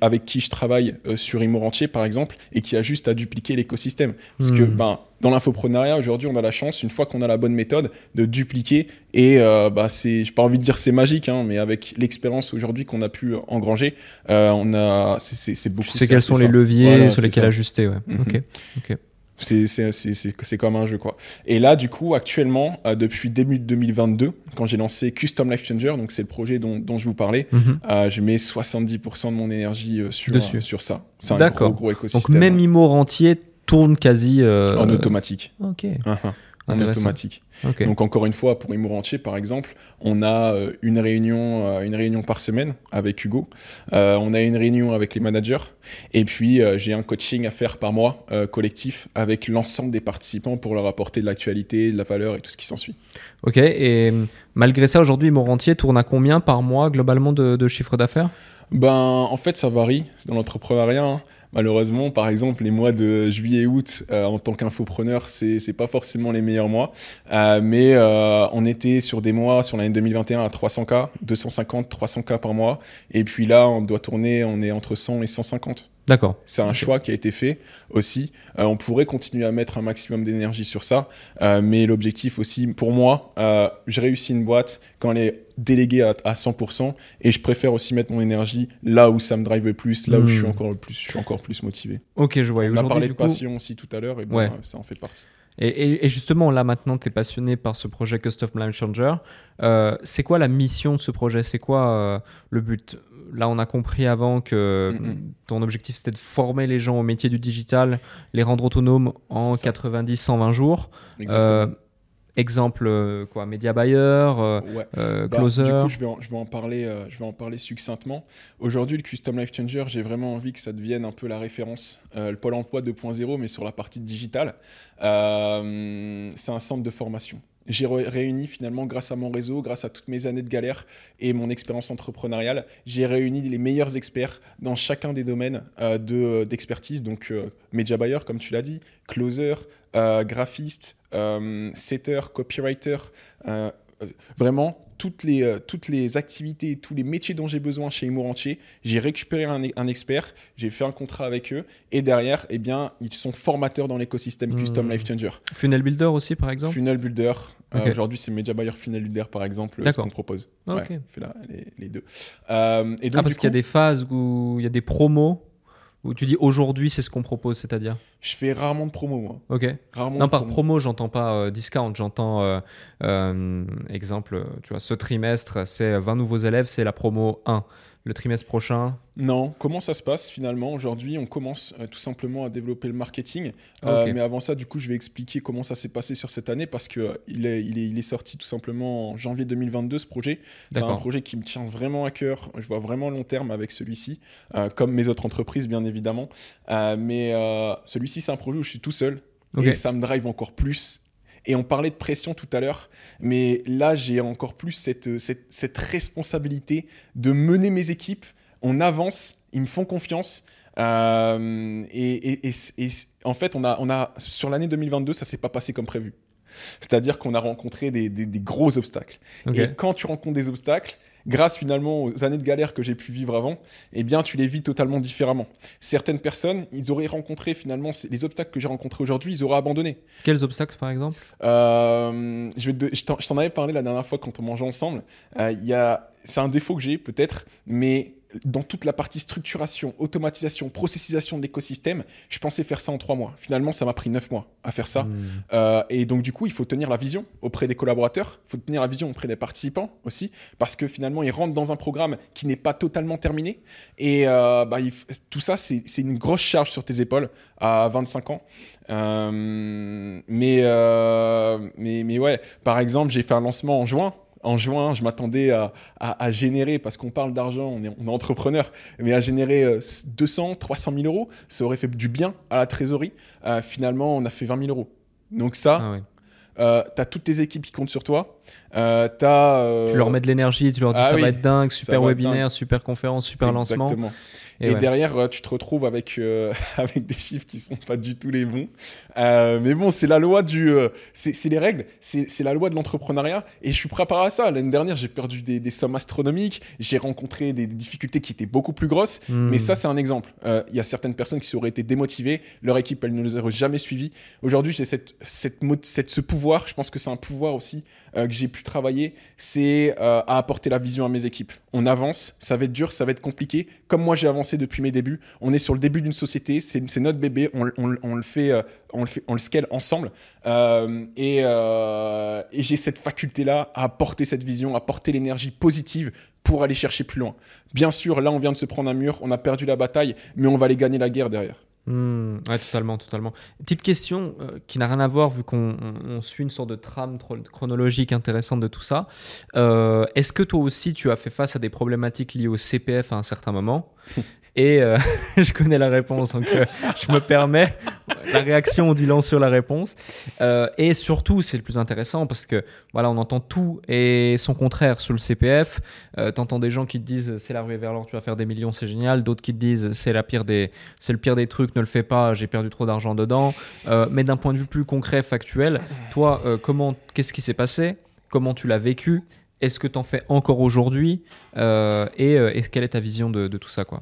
avec qui je travaille euh, sur Imo entier, par exemple, et qui a juste à dupliquer l'écosystème. Parce que Hmm. ben, dans l'infoprenariat, aujourd'hui, on a la chance, une fois qu'on a la bonne méthode, de dupliquer. Et bah, c'est, j'ai pas envie de dire c'est magique, hein, mais avec l'expérience aujourd'hui qu'on a pu engranger, on a, c'est, beaucoup. Tu sais quels sont les leviers Voilà, sur lesquels ça. ajuster. Ouais. Mhm. Ok. Ok. C'est, comme un jeu, quoi. Et là, du coup, actuellement, euh, depuis début 2022, quand j'ai lancé Custom Life Changer, donc c'est le projet dont, dont je vous parlais, Mhm. euh, je mets 70% de mon énergie euh, sur, Dessus. euh, sur ça. C'est un gros, gros Donc écosystème. même Imo rentier tourne quasi en automatique. Ok. En Automatique. Donc encore une fois, pour Imo Rentier, par exemple, on a euh, une réunion, euh, une réunion par semaine avec Hugo. Euh, on a une réunion avec les managers. Et puis euh, j'ai un coaching à faire par mois euh, collectif avec l'ensemble des participants pour leur apporter de l'actualité, de la valeur et tout ce qui s'ensuit. Ok. Et malgré ça, aujourd'hui, Imo rentier tourne à combien par mois globalement de, de chiffre d'affaires? Ben en fait ça varie dans l'entrepreneuriat. hein. Malheureusement, par exemple, les mois de juillet et août, euh, en tant qu'infopreneur, c'est c'est pas forcément les meilleurs mois. Euh, mais euh, on était sur des mois, sur l'année 2021, à 300K, 250, 300K par mois. Et puis là, on doit tourner, on est entre 100 et 150. D'accord. C'est un choix qui a été fait aussi. Euh, on pourrait continuer à mettre un maximum d'énergie sur ça, euh, mais l'objectif aussi, pour moi, euh, je réussis une boîte quand elle est déléguée à, à 100%, et je préfère aussi mettre mon énergie là où ça me drive le plus, là où je suis Hmm. encore le plus, je suis encore plus motivé. Ok, je vois. On a parlé de coup- passion aussi tout à l'heure, et ben, Ouais. ça en fait partie. Et, et- et justement, là maintenant, tu es passionné par ce projet Custom Life Changer. Euh, c'est quoi la mission de ce projet? C'est quoi euh, le but? Là, on a compris avant que ton objectif c'était de former les gens au métier du digital, les rendre autonomes en C'est ça. 90-120 jours. Exactement. Euh, exemple, euh, quoi, Media Buyer, euh, Ouais. euh, Bah, Closer. Du coup, je vais en, je vais en parler, euh, je vais en parler succinctement. Aujourd'hui, le Custom Life Changer, j'ai vraiment envie que ça devienne un peu la référence, euh, le Pôle Emploi 2.0, mais sur la partie digitale. Euh, c'est un centre de formation. J'ai ré- réuni finalement, grâce à mon réseau, grâce à toutes mes années de galère et mon expérience entrepreneuriale, j'ai réuni les meilleurs experts dans chacun des domaines euh, de- d'expertise. Donc, euh, Media Buyer, comme tu l'as dit, Closer, euh, graphiste, euh, setter, copywriter, euh, euh, vraiment toutes les, euh, toutes les activités, tous les métiers dont j'ai besoin chez Imo Rentier, j'ai récupéré un, un expert, j'ai fait un contrat avec eux, et derrière, eh bien, ils sont formateurs dans l'écosystème Hmm. Custom Life Changer. Funnel Builder aussi, par exemple? Funnel Builder, euh, aujourd'hui c'est Media Buyer Funnel Builder par exemple, ce qu'on propose. Ah, Ouais, on fait là, les, les deux. Euh, et donc, Ah, parce qu'il y a des phases où il y a des promos où tu dis aujourd'hui c'est ce qu'on propose, c'est-à-dire je fais rarement de promo, moi. Ok. Rarement Non, par promo. promo, j'entends pas euh, discount, j'entends euh, euh, exemple, tu vois, ce trimestre, c'est 20 nouveaux élèves, c'est la promo 1. Le trimestre prochain, Non, comment ça se passe finalement Aujourd'hui, on commence euh, tout simplement à développer le marketing. Euh, Ok. mais avant ça, du coup, je vais expliquer comment ça s'est passé sur cette année parce que euh, il est, il, est, il est sorti tout simplement en janvier 2022, ce projet. C'est un projet qui me tient vraiment à cœur. Je vois vraiment long terme avec celui-ci, euh, comme mes autres entreprises, bien évidemment. Euh, mais euh, celui-ci, c'est un projet où je suis tout seul et ça me drive encore plus. Et on parlait de pression tout à l'heure, mais là, j'ai encore plus cette, cette, cette responsabilité de mener mes équipes. On avance, ils me font confiance. Euh, et, et- et- et- en fait, on a, on a, sur l'année 2022, ça s'est pas passé comme prévu. C'est-à-dire qu'on a rencontré des, des- des gros obstacles. Et quand tu rencontres des obstacles, grâce finalement aux années de galère que j'ai pu vivre avant, eh bien, tu les vis totalement différemment. Certaines personnes, ils auraient rencontré finalement les obstacles que j'ai rencontrés aujourd'hui, ils auraient abandonné. Quels obstacles par exemple? Euh, je vais te- je t'en je t'en avais parlé la dernière fois quand on mangeait ensemble. Euh, il y a- C'est un défaut que j'ai peut-être, mais dans toute la partie structuration, automatisation, processisation de l'écosystème, je pensais faire ça en trois mois. Finalement, ça m'a pris neuf mois à faire ça. Hmm. Euh, et donc, du coup, il faut tenir la vision auprès des collaborateurs, il faut tenir la vision auprès des participants aussi, parce que finalement, ils rentrent dans un programme qui n'est pas totalement terminé. Et euh, bah, il tout ça, c'est une grosse charge sur tes épaules à 25 ans. Euh, mais, mais, mais ouais, par exemple, j'ai fait un lancement en juin. En juin, je m'attendais à, à- à générer, parce qu'on parle d'argent, on est, on est entrepreneur, mais à générer euh, 200, 300 000 euros, ça aurait fait du bien à la trésorerie. Euh, finalement, on a fait 20 000 euros. Donc ça, Ah ouais. euh, tu as toutes tes équipes qui comptent sur toi. Euh, t'as, euh, Tu leur mets de l'énergie, tu leur dis ah ça oui, va être dingue, super webinaire, super conférence, super lancement. Et Et, ouais. derrière, euh, tu te retrouves avec, euh, avec des chiffres qui sont pas du tout les bons. Euh, mais bon, c'est la loi du. euh, c'est les règles, c'est la loi de l'entrepreneuriat. Et je suis préparé à ça. L'année dernière, j'ai perdu des, des sommes astronomiques. J'ai rencontré des, des difficultés qui étaient beaucoup plus grosses. Hmm. Mais ça, c'est un exemple. Euh, Il y a certaines personnes qui se auraient été démotivées. Leur équipe, elle ne les aurait jamais suivies. Aujourd'hui, j'ai cette, cette, cette- ce pouvoir. Je pense que c'est un pouvoir aussi euh, que j'ai pu travailler. C'est euh, à apporter la vision à mes équipes. On avance. Ça va être dur, ça va être compliqué. Comme moi, j'ai avancé depuis mes débuts. On est sur le début d'une société. C'est notre bébé. On, on- on le fait. euh, on le, fait, on le scale ensemble. Et et j'ai cette faculté-là à apporter cette vision, à apporter l'énergie positive pour aller chercher plus loin. Bien sûr, là, on vient de se prendre un mur, on a perdu la bataille, mais on va aller gagner la guerre derrière. Ouais, totalement, totalement. Petite question euh, qui n'a rien à voir vu qu'on on- on suit une sorte de trame chronologique intéressante de tout ça. Euh, Est-ce que toi aussi tu as fait face à des problématiques liées au CPF à un certain moment? Et euh, je connais la réponse, donc euh, je me permets. La réaction, long sur la réponse. Euh, et surtout, c'est le plus intéressant parce que voilà, on entend tout et son contraire sur le CPF. T'entends des gens qui te disent c'est la ruée vers l'or, tu vas faire des millions, c'est génial. D'autres qui te disent c'est la pire des, c'est le pire des trucs, ne le fais pas, j'ai perdu trop d'argent dedans. Mais d'un point de vue plus concret, factuel, toi, comment, qu'est-ce qui s'est passé? Comment tu l'as vécu? Est-ce que tu en fais encore aujourd'hui? Et quelle est ta vision de, tout ça quoi?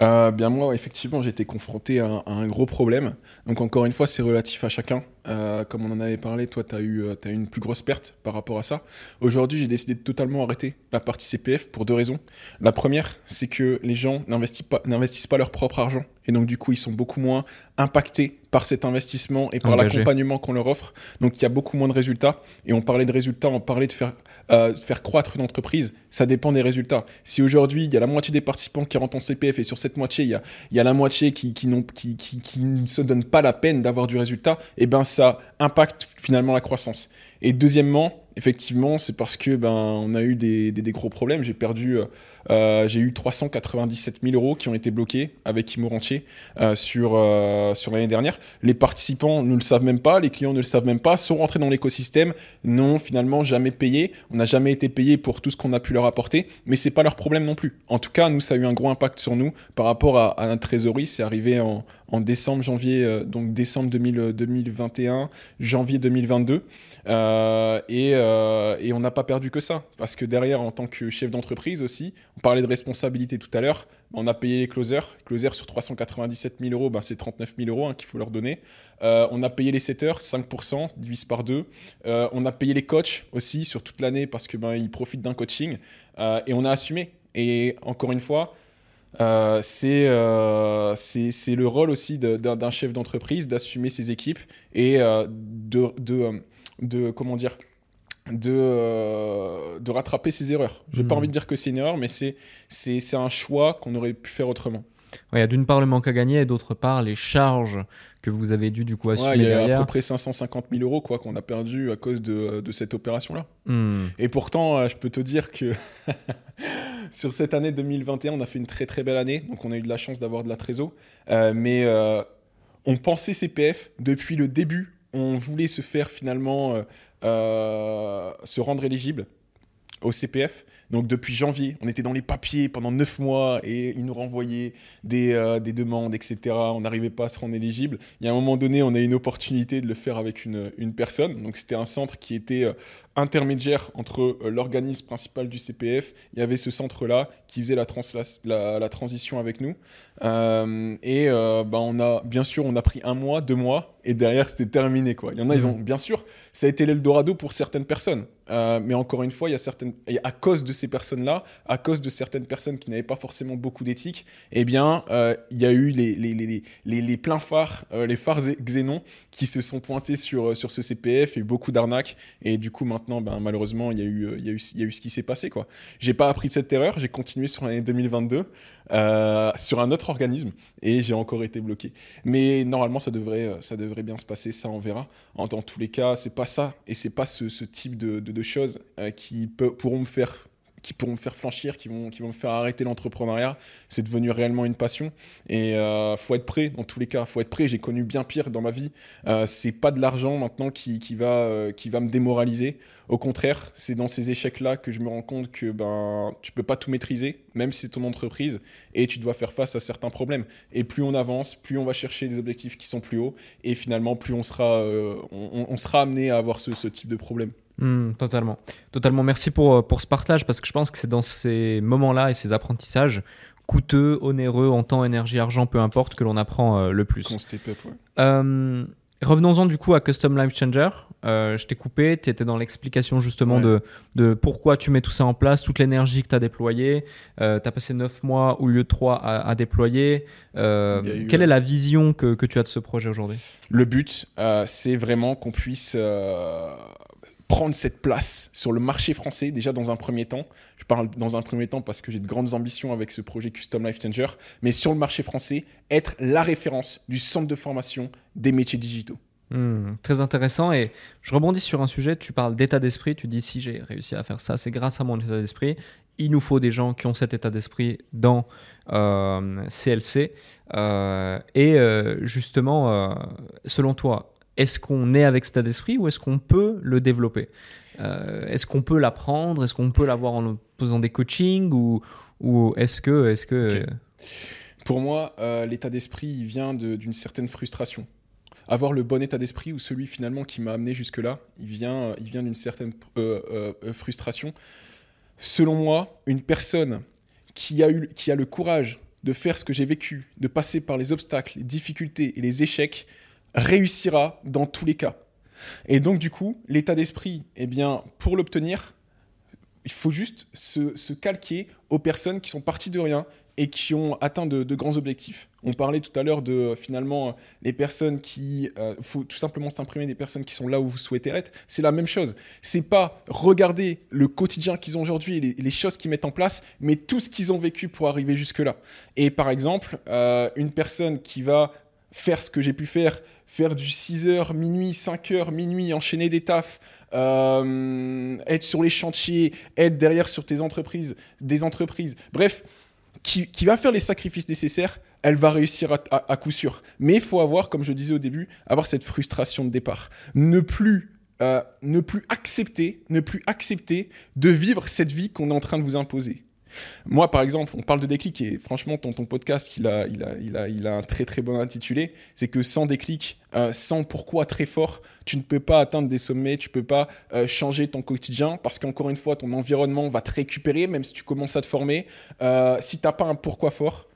Euh, bien moi, effectivement, j'ai été confronté à, un gros problème. Donc encore une fois, c'est relatif à chacun. Euh, comme on en avait parlé, toi, tu as, eu, euh, as eu une plus grosse perte par rapport à ça. Aujourd'hui, j'ai décidé de totalement arrêter la partie CPF pour deux raisons. La première, c'est que les gens n'investissent pas, leur propre argent. Et donc, du coup, ils sont beaucoup moins impactés par cet investissement et par l'accompagnement qu'on leur offre. Donc, il y a beaucoup moins de résultats. Et on parlait de résultats, on parlait de faire, euh, faire croître une entreprise. Ça dépend des résultats. Si aujourd'hui, il y a la moitié des participants qui rentrent en CPF et sur cette moitié, il y a, il y a la moitié qui, qui, qui, qui, ne se donnent pas la peine d'avoir du résultat, et eh ben impacte finalement la croissance. Et deuxièmement, effectivement, c'est parce que ben on a eu des, des, gros problèmes. J'ai perdu, euh, j'ai eu 397 000 euros qui ont été bloqués avec Immorantier euh, sur euh, sur l'année dernière. Les participants ne le savent même pas, les clients ne le savent même pas, sont rentrés dans l'écosystème, n'ont finalement jamais payé. On n'a jamais été payé pour tout ce qu'on a pu leur apporter, mais c'est pas leur problème non plus. En tout cas, nous, ça a eu un gros impact sur nous par rapport à, à notre trésorerie. C'est arrivé en, en décembre, janvier, donc décembre 2021, janvier 2022. Euh, et, et, on n'a pas perdu que ça, parce que derrière, en tant que chef d'entreprise aussi, on parlait de responsabilité tout à l'heure, on a payé les closers. Closers sur 397 000 euros, ben c'est 39 000 euros hein, qu'il faut leur donner. Euh, on a payé les setters, 5%, divise par deux. on a payé les coachs aussi sur toute l'année parce que ben, ils profitent d'un coaching. et on a assumé. Et encore une fois, euh, c'est le rôle aussi d'un chef d'entreprise d'assumer ses équipes et de, de, de comment dire de, euh, de rattraper ses erreurs. J'ai n'ai pas hmm. envie de dire que c'est une erreur, mais c'est, c'est, un choix qu'on aurait pu faire autrement. Il y a d'une part le manque à gagner et d'autre part les charges que vous avez dû du coup assumer Il y a à peu près 550 000 euros quoi, qu'on a perdu à cause de, de cette opération-là. Hmm. Et pourtant, euh, je peux te dire que sur cette année 2021, on a fait une très très belle année. Donc on a eu de la chance d'avoir de la trésor. Euh, mais on pensait CPF depuis le début on voulait se faire finalement euh, euh, se rendre éligible au CPF. Donc depuis janvier, on était dans les papiers pendant neuf mois et ils nous renvoyaient des, euh, des demandes, etc. On n'arrivait pas à se rendre éligible. Il y un moment donné, on a eu une opportunité de le faire avec une, une personne. Donc c'était un centre qui était intermédiaire entre l'organisme principal du CPF. Il y avait ce centre-là qui faisait la, la, la, transition avec nous. et ben on a, bien sûr, on a pris un mois, deux mois et derrière c'était terminé quoi. Il y en a, ils ont mhm. bien sûr, ça a été l'Eldorado pour certaines personnes, euh, mais encore une fois, il y a certaines, à cause de ces personnes-là, à cause de certaines personnes qui n'avaient pas forcément beaucoup d'éthique, eh bien, euh, il y a eu les les, les, les, les pleins phares, euh, les phares xénon qui se sont pointés sur sur ce CPF, et beaucoup d'arnaques, et du coup maintenant, ben malheureusement, il y a eu y y a eu ce qui s'est passé quoi. J'ai pas appris de cette erreur, j'ai continué sur l'année 2022. Euh, sur un autre organisme et j'ai encore été bloqué. Mais normalement, ça devrait, euh, ça devrait bien se passer, ça on verra. En, dans tous les cas, c'est pas ça et c'est pas ce, type de, de, choses euh, qui pourront me faire qui pourront me faire flanchir, qui vont, qui vont me faire arrêter l'entrepreneuriat. C'est devenu réellement une passion. Et il faut être prêt, dans tous les cas. faut être prêt. J'ai connu bien pire dans ma vie. Euh, c'est pas de l'argent maintenant qui, va, qui va me démoraliser. Au contraire, c'est dans ces échecs-là que je me rends compte que ben, tu peux pas tout maîtriser, même si c'est ton entreprise, et tu dois faire face à certains problèmes. Et plus on avance, plus on va chercher des objectifs qui sont plus hauts, et finalement, plus on sera, euh, on, sera amené à avoir ce, type de problème. Hmm, totalement. Totalement. Merci pour, euh, pour ce partage, parce que je pense que c'est dans ces moments-là et ces apprentissages coûteux, onéreux, en temps, énergie, argent, peu importe, que l'on apprend euh, le plus. Revenons-en du coup à Custom Life Changer. Euh, je t'ai coupé, tu étais dans l'explication justement de, de, pourquoi tu mets tout ça en place, toute l'énergie que tu as déployée. Euh, tu as passé 9 mois au lieu de 3 à, déployer. Euh, quelle est la vision que, que, tu as de ce projet aujourd'hui? Le but, c'est vraiment qu'on puisse prendre cette place sur le marché français déjà dans un premier temps. Je parle dans un premier temps parce que j'ai de grandes ambitions avec ce projet Custom Life Changer, mais sur le marché français, être la référence du centre de formation des métiers digitaux. Hmm, très intéressant et je rebondis sur un sujet, tu parles d'état d'esprit, tu dis si j'ai réussi à faire ça, c'est grâce à mon état d'esprit. Il nous faut des gens qui ont cet état d'esprit dans CLC. Euh, euh, et euh, justement, selon toi, est-ce qu'on est avec cet état d'esprit ou est-ce qu'on peut le développer Est-ce qu'on peut l'apprendre? Est-ce qu'on peut l'avoir en faisant des coachings ou, ou est-ce que, est-ce que Pour moi, l'état d'esprit vient d'une certaine frustration. Avoir le bon état d'esprit ou celui finalement qui m'a amené jusque-là, il vient, il vient d'une certaine euh, euh, euh, frustration. Selon moi, une personne qui a, eu, qui a le courage de faire ce que j'ai vécu, de passer par les obstacles, les difficultés et les échecs, réussira dans tous les cas. Et donc, du coup, l'état d'esprit, eh bien, pour l'obtenir, il faut juste se, calquer aux personnes qui sont parties de rien et qui ont atteint de, grands objectifs. On parlait tout à l'heure de finalement les personnes qui, euh, faut tout simplement s'imprimer des personnes qui sont là où vous souhaitez être. C'est la même chose. C'est pas regarder le quotidien qu'ils ont aujourd'hui et les, choses qu'ils mettent en place, mais tout ce qu'ils ont vécu pour arriver jusque là. Et par exemple, euh, une personne qui va faire ce que j'ai pu faire faire du 6h, minuit, 5h, minuit, enchaîner des tafs, euh, être sur les chantiers, être derrière sur tes entreprises, des entreprises, bref, qui, va faire les sacrifices nécessaires, elle va réussir à, coup sûr. Mais il faut avoir, comme je disais au début, avoir cette frustration de départ. Ne plus euh, ne plus accepter, ne plus accepter de vivre cette vie qu'on est en train de vous imposer. Moi, par exemple, on parle de déclic et franchement, ton, ton podcast, il a, il, a, il, a, il a un très très bon intitulé. C'est que sans déclic, euh, sans pourquoi très fort, tu ne peux pas atteindre des sommets, tu peux pas euh, changer ton quotidien parce qu'encore une fois, ton environnement va te récupérer, même si tu commences à te former. Euh, si tu n'as pas un pourquoi fort,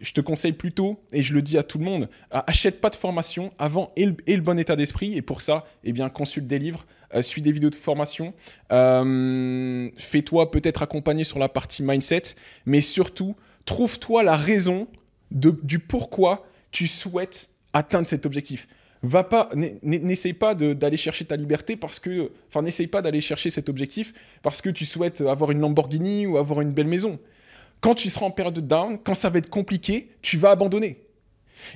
je te conseille plutôt, et je le dis à tout le monde, achète pas de formation avant et le, bon état d'esprit. Et pour ça, eh bien, consulte des livres, euh, suis des vidéos de formation, euh, fais-toi peut-être accompagner sur la partie mindset, mais surtout, trouve-toi la raison du pourquoi tu souhaites atteindre cet objectif. Va pas, n'essaye pas d'aller chercher ta liberté parce que, enfin, n'essaye pas d'aller chercher cet objectif parce que tu souhaites avoir une Lamborghini ou avoir une belle maison. Quand tu seras en période de down, quand ça va être compliqué, tu vas abandonner.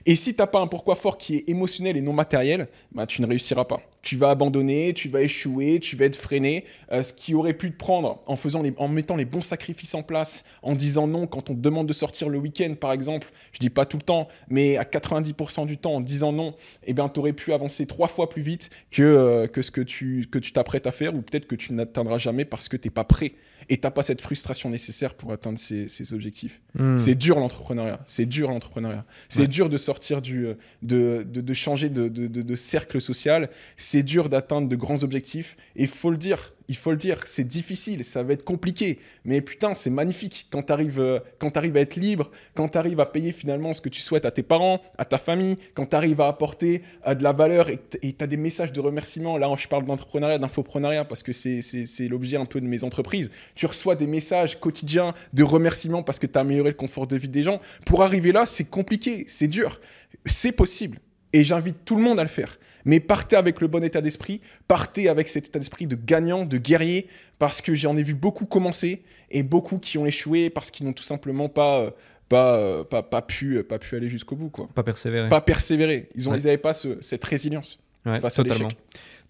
Et si tu n'as pas un pourquoi fort qui est émotionnel et non matériel, bah, tu ne réussiras pas. Tu vas abandonner, tu vas échouer, tu vas être freiné. Euh, ce qui aurait pu te prendre en, faisant en mettant les bons sacrifices en place, en disant non quand on te demande de sortir le week-end, par exemple, je dis pas tout le temps, mais à 90% du temps, en disant non, eh bien, tu aurais pu avancer trois fois plus vite que, euh, que ce que tu que tu t'apprêtes à faire, ou peut-être que tu n'atteindras jamais parce que tu n'es pas prêt et tu n'as pas cette frustration nécessaire pour atteindre ces, objectifs. Hmm. C'est dur l'entrepreneuriat, c'est dur l'entrepreneuriat. C'est dur de sortir du, euh, de, de, changer de, de, cercle social. C'est dur d'atteindre de grands objectifs. Et il faut le dire, il faut le dire, c'est difficile, ça va être compliqué. Mais putain, c'est magnifique quand tu arrives, euh, quand arrives à être libre, quand tu arrives à payer finalement ce que tu souhaites à tes parents, à ta famille, quand tu arrives à apporter de la valeur et tu as des messages de remerciement. Là, je parle d'entrepreneuriat, d'infoprenariat parce que c'est l'objet un peu de mes entreprises. Tu reçois des messages quotidiens de remerciement parce que tu as amélioré le confort de vie des gens. Pour arriver là, c'est compliqué, c'est dur. C'est possible. Et j'invite tout le monde à le faire. Mais partez avec le bon état d'esprit, partez avec cet état d'esprit de gagnant, de guerrier, parce que j'en ai vu beaucoup commencer et beaucoup qui ont échoué parce qu'ils n'ont tout simplement pas, euh, pas, euh, pas, pas, pu, euh, pas pu aller jusqu'au bout. Quoi. Pas persévérer. Pas persévérer. Ils n'avaient pas cette résilience face totalement.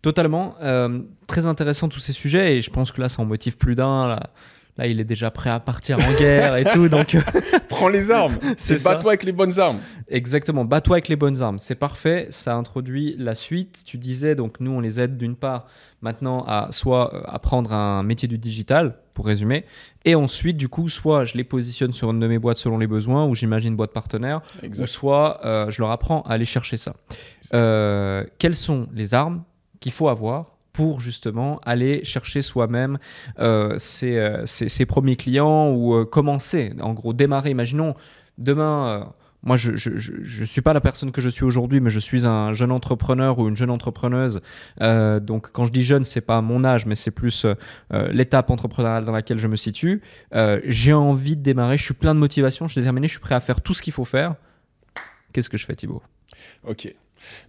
Totalement. très intéressant tous ces sujets et je pense que là, ça en motive plus d'un. Là, il est déjà prêt à partir en guerre et tout. Donc, prends les armes. C'est bats-toi avec les bonnes armes. Exactement, bats-toi avec les bonnes armes. C'est parfait. Ça introduit la suite. Tu disais donc nous on les aide d'une part maintenant à soit euh, apprendre un métier du digital pour résumer, et ensuite du coup soit je les positionne sur une de mes boîtes selon les besoins ou j'imagine boîte partenaire, ou soit euh, je leur apprends à aller chercher ça. Euh, quelles sont les armes qu'il faut avoir pour justement aller chercher soi-même euh, euh, ses, premiers clients ou euh, commencer, en gros, démarrer. Imaginons demain. moi, je ne suis pas la personne que je suis aujourd'hui, mais je suis un jeune entrepreneur ou une jeune entrepreneuse. donc, quand je dis jeune, c'est pas mon âge, mais c'est plus l'étape entrepreneuriale dans laquelle je me situe. J'ai envie de démarrer, je suis plein de motivation, je suis déterminé, je suis prêt à faire tout ce qu'il faut faire. Qu'est-ce que je fais, Thibaut? Ok.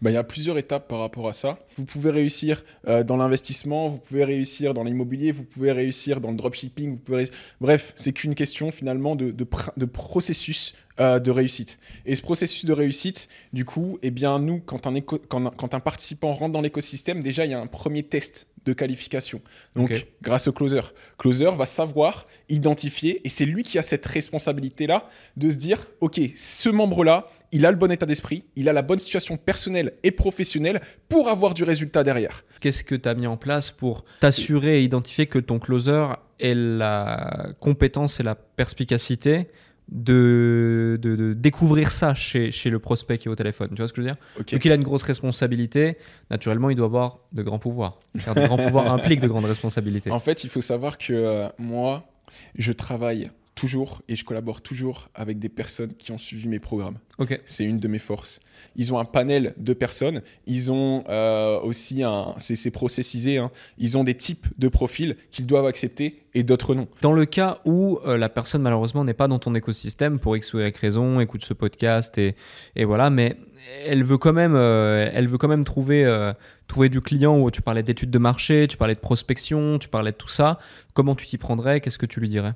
Bah, il y a plusieurs étapes par rapport à ça. Vous pouvez réussir euh, dans l'investissement, vous pouvez réussir dans l'immobilier, vous pouvez réussir dans le dropshipping. Vous pouvez... Bref, c'est qu'une question finalement de, de, processus euh, de réussite. Et ce processus de réussite, du coup, eh bien, nous, quand un, quand, quand un participant rentre dans l'écosystème, déjà, il y a un premier test de qualification. Donc, grâce au closer. Closer va savoir identifier, et c'est lui qui a cette responsabilité-là, de se dire, OK, ce membre-là, il a le bon état d'esprit, il a la bonne situation personnelle et professionnelle pour avoir du résultat derrière. Qu'est-ce que tu as mis en place pour t'assurer et identifier que ton closer ait la compétence et la perspicacité de, de, découvrir ça chez, chez, le prospect qui est au téléphone? Tu vois ce que je veux dire? Okay. qu'il a une grosse responsabilité, naturellement, il doit avoir de grands pouvoirs. Car de grands pouvoirs implique de grandes responsabilités. En fait, il faut savoir que euh, moi, je travaille toujours et je collabore toujours avec des personnes qui ont suivi mes programmes. Ok. C'est une de mes forces. Ils ont un panel de personnes. Ils ont euh, aussi un. C'est processisé. Hein. ils ont des types de profils qu'ils doivent accepter et d'autres non. Dans le cas où euh, la personne, malheureusement, n'est pas dans ton écosystème pour X ou Y raison, écoute ce podcast et, et voilà, mais elle veut quand même, euh, elle veut quand même trouver, trouver du client où tu parlais d'études de marché, tu parlais de prospection, tu parlais de tout ça. Comment tu t'y prendrais? Qu'est-ce que tu lui dirais?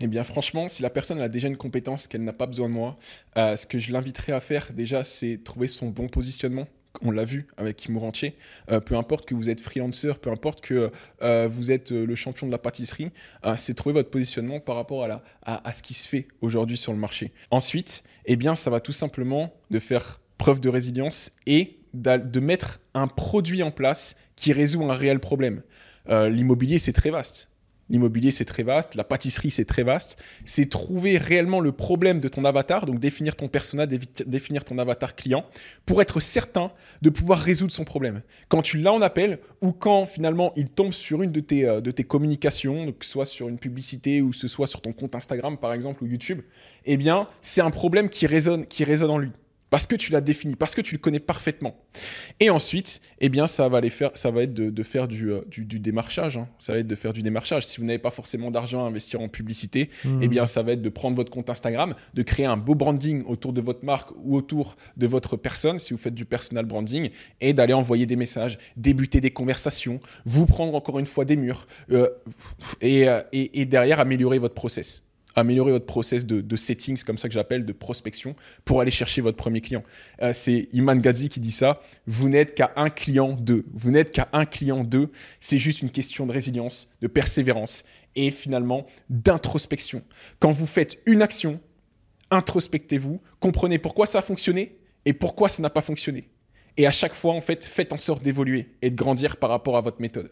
Eh bien, franchement, si la personne a déjà une compétence qu'elle n'a pas besoin de moi, euh, ce que je l'inviterais à faire déjà, c'est trouver son bon positionnement. On l'a vu avec Mourentier. Euh, peu importe que vous êtes freelancer, peu importe que euh, vous êtes le champion de la pâtisserie, c'est trouver votre positionnement par rapport à, à, ce qui se fait aujourd'hui sur le marché. Ensuite, eh bien, ça va tout simplement de faire preuve de résilience et de mettre un produit en place qui résout un réel problème. L'immobilier, c'est très vaste. L'immobilier, c'est très vaste. La pâtisserie, c'est très vaste. C'est trouver réellement le problème de ton avatar, donc définir ton persona, définir ton avatar client, pour être certain de pouvoir résoudre son problème. Quand tu l'as en appel ou quand finalement il tombe sur une de tes, euh, de tes communications, que ce soit sur une publicité ou que ce soit sur ton compte Instagram par exemple ou YouTube, eh bien, c'est un problème qui résonne, qui résonne en lui parce que tu l'as défini, parce que tu le connais parfaitement. Et ensuite, eh bien, ça va, faire, ça va être de, faire du, euh, du, démarchage. Hein. Ça va être de faire du démarchage. Si vous n'avez pas forcément d'argent à investir en publicité, hmm. eh bien, ça va être de prendre votre compte Instagram, de créer un beau branding autour de votre marque ou autour de votre personne, si vous faites du personal branding, et d'aller envoyer des messages, débuter des conversations, vous prendre encore une fois des murs, euh, et, euh, et, et derrière améliorer votre process améliorer votre process de, settings, comme ça que j'appelle, de prospection, pour aller chercher votre premier client. Euh, c'est Iman Gadzi qui dit ça. Vous n'êtes qu'à un client deux. Vous n'êtes qu'à un client deux. C'est juste une question de résilience, de persévérance et finalement d'introspection. Quand vous faites une action, introspectez-vous, comprenez pourquoi ça a fonctionné et pourquoi ça n'a pas fonctionné. Et à chaque fois, en fait, faites en sorte d'évoluer et de grandir par rapport à votre méthode.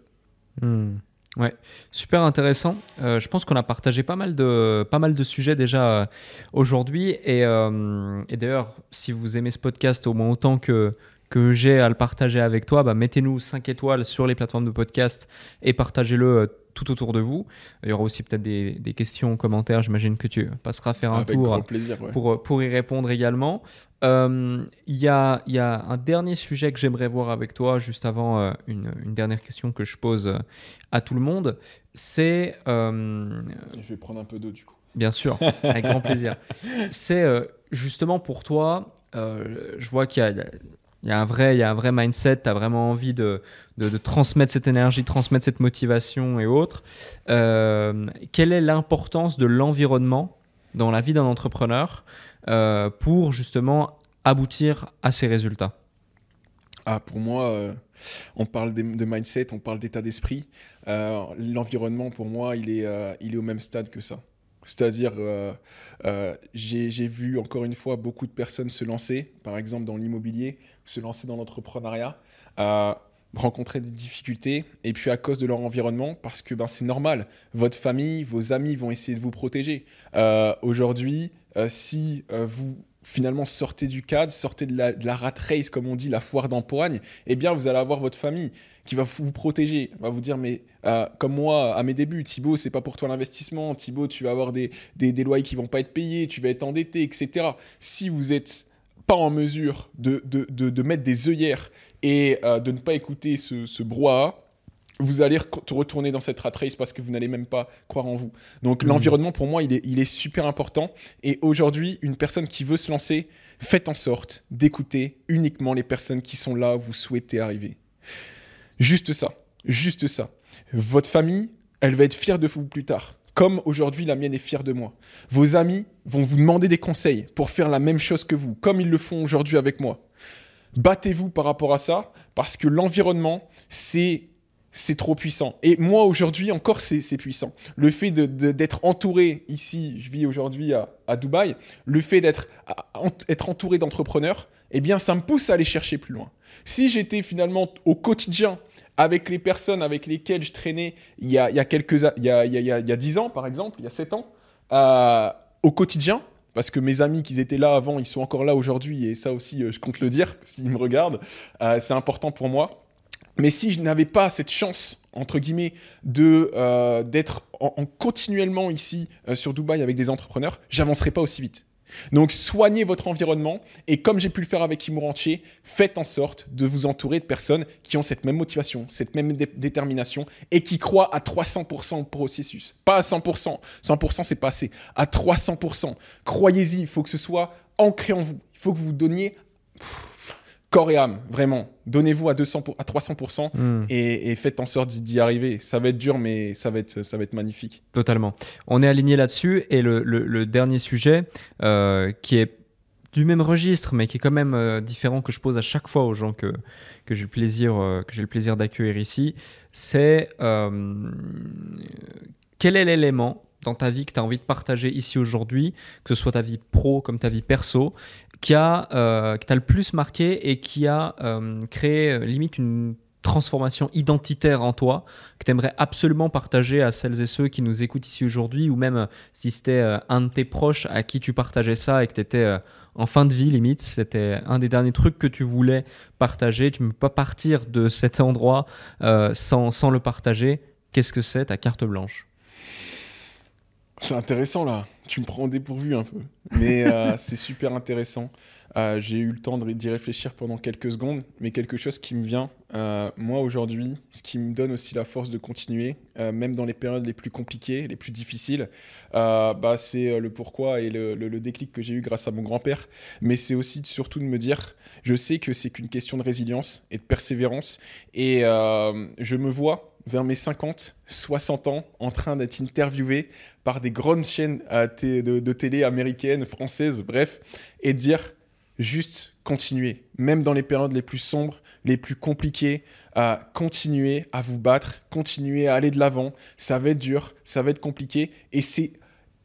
Hmm. Ouais, super intéressant. Euh, je pense qu'on a partagé pas mal de, pas mal de sujets déjà euh, aujourd'hui. Et, euh, et d'ailleurs, si vous aimez ce podcast au moins autant que, que j'ai à le partager avec toi, bah, mettez-nous 5 étoiles sur les plateformes de podcast et partagez-le tout autour de vous. Il y aura aussi peut-être des, des, questions, commentaires. J'imagine que tu passeras faire un tour pour, pour y répondre également. Euh, il y, a, y, a, un dernier sujet que j'aimerais voir avec toi, juste avant euh, une, une, dernière question que je pose euh, à tout le monde. C'est. Je vais prendre un peu d'eau du coup. Bien sûr, avec grand plaisir. C'est justement pour toi, je vois qu'il y a il y a un vrai, il y a un vrai mindset, tu as vraiment envie de, de, transmettre cette énergie, transmettre cette motivation et autres. Euh, quelle est l'importance de l'environnement dans la vie d'un entrepreneur euh, pour justement aboutir à ces résultats? Ah, Pour moi, euh, on parle de, mindset, on parle d'état d'esprit. L'environnement, pour moi, il est, il est au même stade que ça. C'est-à-dire, euh, euh, j'ai vu encore une fois beaucoup de personnes se lancer, par exemple dans l'immobilier, se lancer dans l'entrepreneuriat, euh, rencontrer des difficultés, et puis à cause de leur environnement, parce que ben, c'est normal, votre famille, vos amis vont essayer de vous protéger. Aujourd'hui, si vous finalement sortez du cadre, sortez de la, rat race, comme on dit, la foire d'empoigne, eh bien vous allez avoir votre famille qui va vous protéger, va vous dire mais euh, comme moi à mes débuts, Thibaut c'est pas pour toi l'investissement, Thibaut tu vas avoir des, des, des, loyers qui vont pas être payés, tu vas être endetté, etc. Si vous êtes pas en mesure de, de, de, mettre des œillères et euh, de ne pas écouter ce, ce brouhaha, vous allez retourner dans cette rat race parce que vous n'allez même pas croire en vous. Donc mmh. l'environnement pour moi il est, il est super important et aujourd'hui une personne qui veut se lancer, faites en sorte d'écouter uniquement les personnes qui sont là où vous souhaitez arriver. Juste ça, juste ça. Votre famille, elle va être fière de vous plus tard. Comme aujourd'hui, la mienne est fière de moi. Vos amis vont vous demander des conseils pour faire la même chose que vous, comme ils le font aujourd'hui avec moi. Battez-vous par rapport à ça, parce que l'environnement, c'est c'est trop puissant. Et moi, aujourd'hui, encore, c'est puissant. Le fait d'être entouré, ici, je vis aujourd'hui à, Dubaï, le fait d'être être entouré d'entrepreneurs, eh bien, ça me pousse à aller chercher plus loin. Si j'étais finalement au quotidien avec les personnes avec lesquelles je traînais il y a, il y a quelques il y a, il y a, il y a 10 ans, par exemple, il y a 7 ans, euh, au quotidien, parce que mes amis qui étaient là avant, ils sont encore là aujourd'hui, et ça aussi, euh, je compte le dire, s'ils me regardent, euh, c'est important pour moi. Mais si je n'avais pas cette chance, entre guillemets, de euh, d'être en, continuellement ici euh, sur Dubaï avec des entrepreneurs, j'avancerais pas aussi vite. Donc soignez votre environnement et comme j'ai pu le faire avec Imorantier, faites en sorte de vous entourer de personnes qui ont cette même motivation, cette même détermination et qui croient à 300% au processus. Pas à 100%, 100% c'est pas assez, à 300%. Croyez-y, il faut que ce soit ancré en vous. Il faut que vous donniez corps et âme, vraiment. Donnez-vous à, 200 à 300% hmm. et, faites en sorte d'y arriver. Ça va être dur, mais ça va être, ça va être magnifique. Totalement. On est aligné là-dessus. Et le, dernier sujet, euh, qui est du même registre, mais qui est quand même euh, différent que je pose à chaque fois aux gens que, que j'ai le plaisir, euh, que j'ai le plaisir d'accueillir ici, c'est quel est l'élément dans ta vie que tu as envie de partager ici aujourd'hui, que ce soit ta vie pro comme ta vie perso, qui a, euh, t'a le plus marqué et qui a euh, créé euh, limite une transformation identitaire en toi que tu aimerais absolument partager à celles et ceux qui nous écoutent ici aujourd'hui ou même si c'était un de tes proches à qui tu partageais ça et que tu étais en fin de vie limite, c'était un des derniers trucs que tu voulais partager, tu ne peux pas partir de cet endroit sans, sans le partager. Qu'est-ce que c'est ta carte blanche? C'est intéressant là. Tu me prends dépourvu un peu. Mais euh, c'est super intéressant. Euh, j'ai eu le temps d'y réfléchir pendant quelques secondes, mais quelque chose qui me vient, euh, moi aujourd'hui, ce qui me donne aussi la force de continuer, même dans les périodes les plus compliquées, les plus difficiles, bah, c'est le pourquoi et le, le déclic que j'ai eu grâce à mon grand-père. Mais c'est aussi surtout de me dire, je sais que c'est qu'une question de résilience et de persévérance, et je me vois vers mes 50, 60 ans, en train d'être interviewé par des grandes chaînes euh, de, télé américaines, françaises, bref, et dire juste continuer, même dans les périodes les plus sombres, les plus compliquées, à continuer à vous battre, continuer à aller de l'avant. Ça va être dur, ça va être compliqué, et c'est,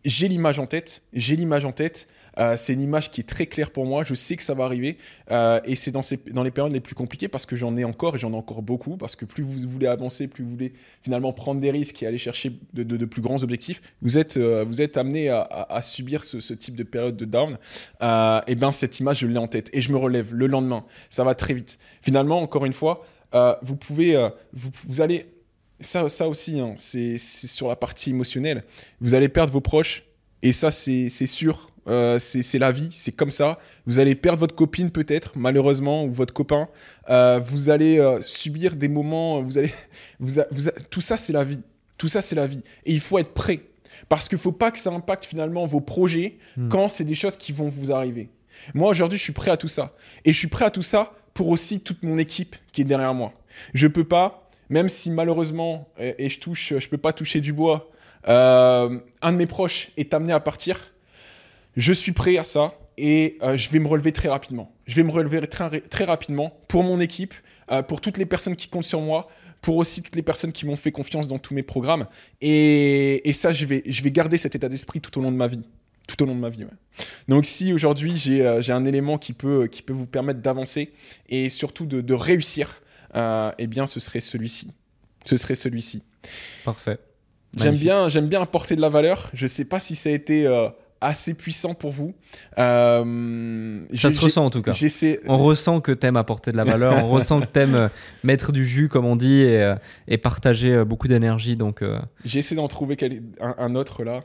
j'ai l'image en tête, j'ai l'image en tête euh, c'est une image qui est très claire pour moi. Je sais que ça va arriver. Euh, et c'est dans, dans les périodes les plus compliquées parce que j'en ai encore et j'en ai encore beaucoup. Parce que plus vous voulez avancer, plus vous voulez finalement prendre des risques et aller chercher de, plus grands objectifs, vous êtes, euh, vous êtes amené à, subir ce, type de période de down. et bien, cette image, je l'ai en tête. Et je me relève le lendemain. Ça va très vite. Finalement, encore une fois, vous pouvez, vous, allez ça, ça aussi, hein, c'est sur la partie émotionnelle. Vous allez perdre vos proches, et ça, c'est sûr. Euh, c'est la vie, c'est comme ça. Vous allez perdre votre copine peut-être, malheureusement, ou votre copain. Euh, vous allez euh, subir des moments, vous allez, vous, tout ça c'est la vie. Tout ça c'est la vie. Et il faut être prêt. Parce qu'il ne faut pas que ça impacte finalement vos projets hmm. quand c'est des choses qui vont vous arriver. Moi aujourd'hui je suis prêt à tout ça. Et je suis prêt à tout ça pour aussi toute mon équipe qui est derrière moi. Je peux pas, même si malheureusement, et, je touche, je peux pas toucher du bois, un de mes proches est amené à partir je suis prêt à ça et euh, je vais me relever très rapidement. Je vais me relever très, très rapidement pour mon équipe, euh, pour toutes les personnes qui comptent sur moi, pour aussi toutes les personnes qui m'ont fait confiance dans tous mes programmes. Et, ça, je vais, je vais garder cet état d'esprit tout au long de ma vie. Tout au long de ma vie. Donc si aujourd'hui j'ai euh, un élément qui peut, qui peut vous permettre d'avancer et surtout de, de réussir, eh bien ce serait celui-ci. Ce serait celui-ci. Parfait. J'aime bien, bien apporter de la valeur. Je ne sais pas si ça a été assez puissant pour vous. Euh, ça se ressent en tout cas. On ressent que tu aimes apporter de la valeur, on ressent que tu aimes euh, mettre du jus, comme on dit, et, euh, et partager beaucoup d'énergie. Donc, J'ai essayé d'en trouver un, autre là.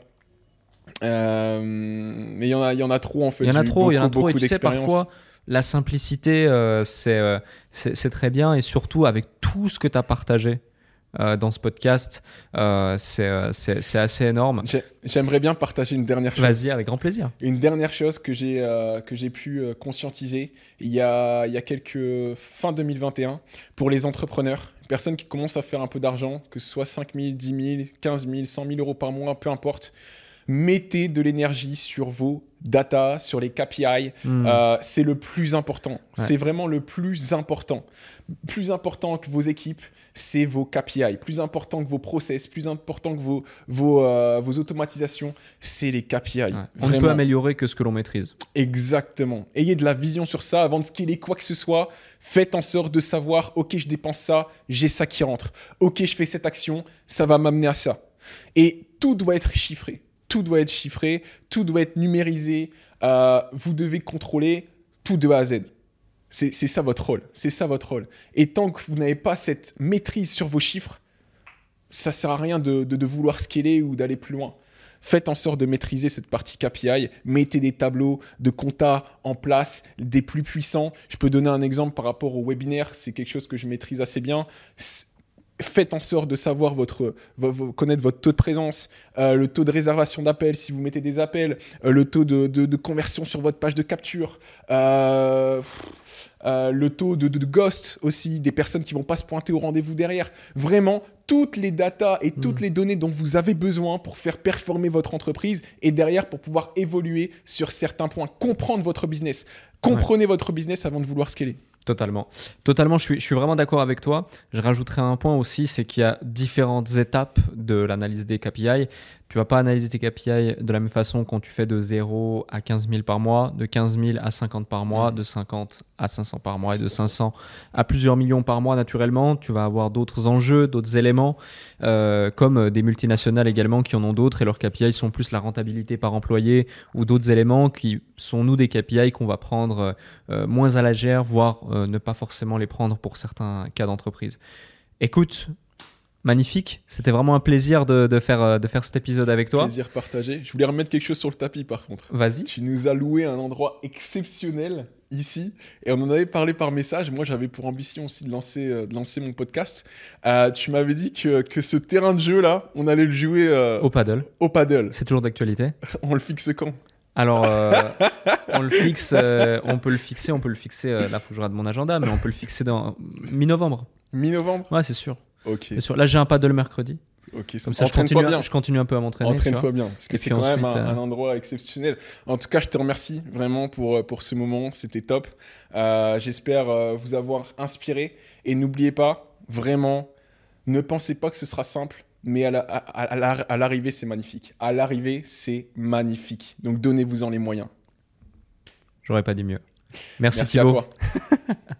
mais il y, en a, y en a trop en fait. Il y en a trop, il y en a trop. Et tu sais, parfois, la simplicité, c'est très bien, et surtout avec tout ce que tu as partagé. Euh, dans ce podcast. Euh, euh, c'est assez énorme. J'aimerais bien partager une dernière chose. Vas-y, avec grand plaisir. Une dernière chose que j'ai que j'ai pu conscientiser il y, a, il y a quelques fin 2021 pour les entrepreneurs, personnes qui commencent à faire un peu d'argent, que ce soit 5 000, 10 000, 15 000, 100 000 euros par mois, peu importe. Mettez de l'énergie sur vos data, sur les KPI. Hmm. c'est le plus important. C'est vraiment le plus important. Plus important que vos équipes, c'est vos KPI. Plus important que vos process, plus important que vos, vos, euh, vos automatisations, c'est les KPI. On ne peut améliorer que ce que l'on maîtrise. Exactement. Ayez de la vision sur ça avant de scaler quoi que ce soit. Faites en sorte de savoir, ok, je dépense ça, j'ai ça qui rentre. Ok, je fais cette action, ça va m'amener à ça. Et tout doit être chiffré. Tout doit être chiffré, tout doit être numérisé. Euh, vous devez contrôler tout de A à Z. C'est ça votre rôle. C'est ça votre rôle. Et tant que vous n'avez pas cette maîtrise sur vos chiffres, ça sert à rien de, de, vouloir scaler ou d'aller plus loin. Faites en sorte de maîtriser cette partie KPI. Mettez des tableaux de compta en place, des plus puissants. Je peux donner un exemple par rapport au webinaire. C'est quelque chose que je maîtrise assez bien faites en sorte de savoir votre, connaître votre taux de présence, euh, le taux de réservation d'appels si vous mettez des appels, euh, le taux de, conversion sur votre page de capture, euh, le taux de, ghost aussi, des personnes qui vont pas se pointer au rendez-vous derrière. Vraiment, toutes les datas et toutes mm. les données dont vous avez besoin pour faire performer votre entreprise et derrière pour pouvoir évoluer sur certains points, comprendre votre business. Comprenez votre business avant de vouloir scaler. Totalement. Totalement, je suis, je suis vraiment d'accord avec toi. Je rajouterai un point aussi, c'est qu'il y a différentes étapes de l'analyse des KPI. Tu vas pas analyser tes KPI de la même façon quand tu fais de 0 à 15 000 par mois, de 15 000 à 50 par mois, de 50 à 500 par mois et de 500 à plusieurs millions par mois naturellement. Tu vas avoir d'autres enjeux, d'autres éléments, euh, comme des multinationales également qui en ont d'autres et leurs KPI sont plus la rentabilité par employé ou d'autres éléments qui sont nous des KPI qu'on va prendre euh, moins à la légère, voire euh, ne pas forcément les prendre pour certains cas d'entreprise. Écoute, magnifique. C'était vraiment un plaisir de, faire, euh, de faire cet épisode avec toi. Plaisir partagé. Je voulais remettre quelque chose sur le tapis par contre. Vas-y. Tu nous as loué un endroit exceptionnel ici et on en avait parlé par message. Moi, j'avais pour ambition aussi de lancer, euh, de lancer mon podcast. Euh, tu m'avais dit que, que, ce terrain de jeu là, on allait le jouer au paddle. Au paddle. C'est toujours d'actualité. on le fixe quand? Alors, on le fixe, on peut le fixer, on peut le fixer. là, faut que je regarde mon agenda, mais on peut le fixer dans mi-novembre. Mi-novembre? Ouais, c'est sûr. Ok. Là, j'ai un paddle mercredi. Ok, ça, ça je, continue, bien. je continue un peu à m'entraîner. Entraîne-toi bien, parce que c'est quand même un, euh, endroit exceptionnel. En tout cas, je te remercie vraiment pour, euh, pour ce moment, c'était top. Euh, j'espère vous avoir inspiré. Et n'oubliez pas, vraiment, ne pensez pas que ce sera simple, mais à l'arrivée, c'est magnifique. À l'arrivée, c'est magnifique. Donc donnez-vous-en les moyens. J'aurais pas dit mieux. Merci, Merci à toi.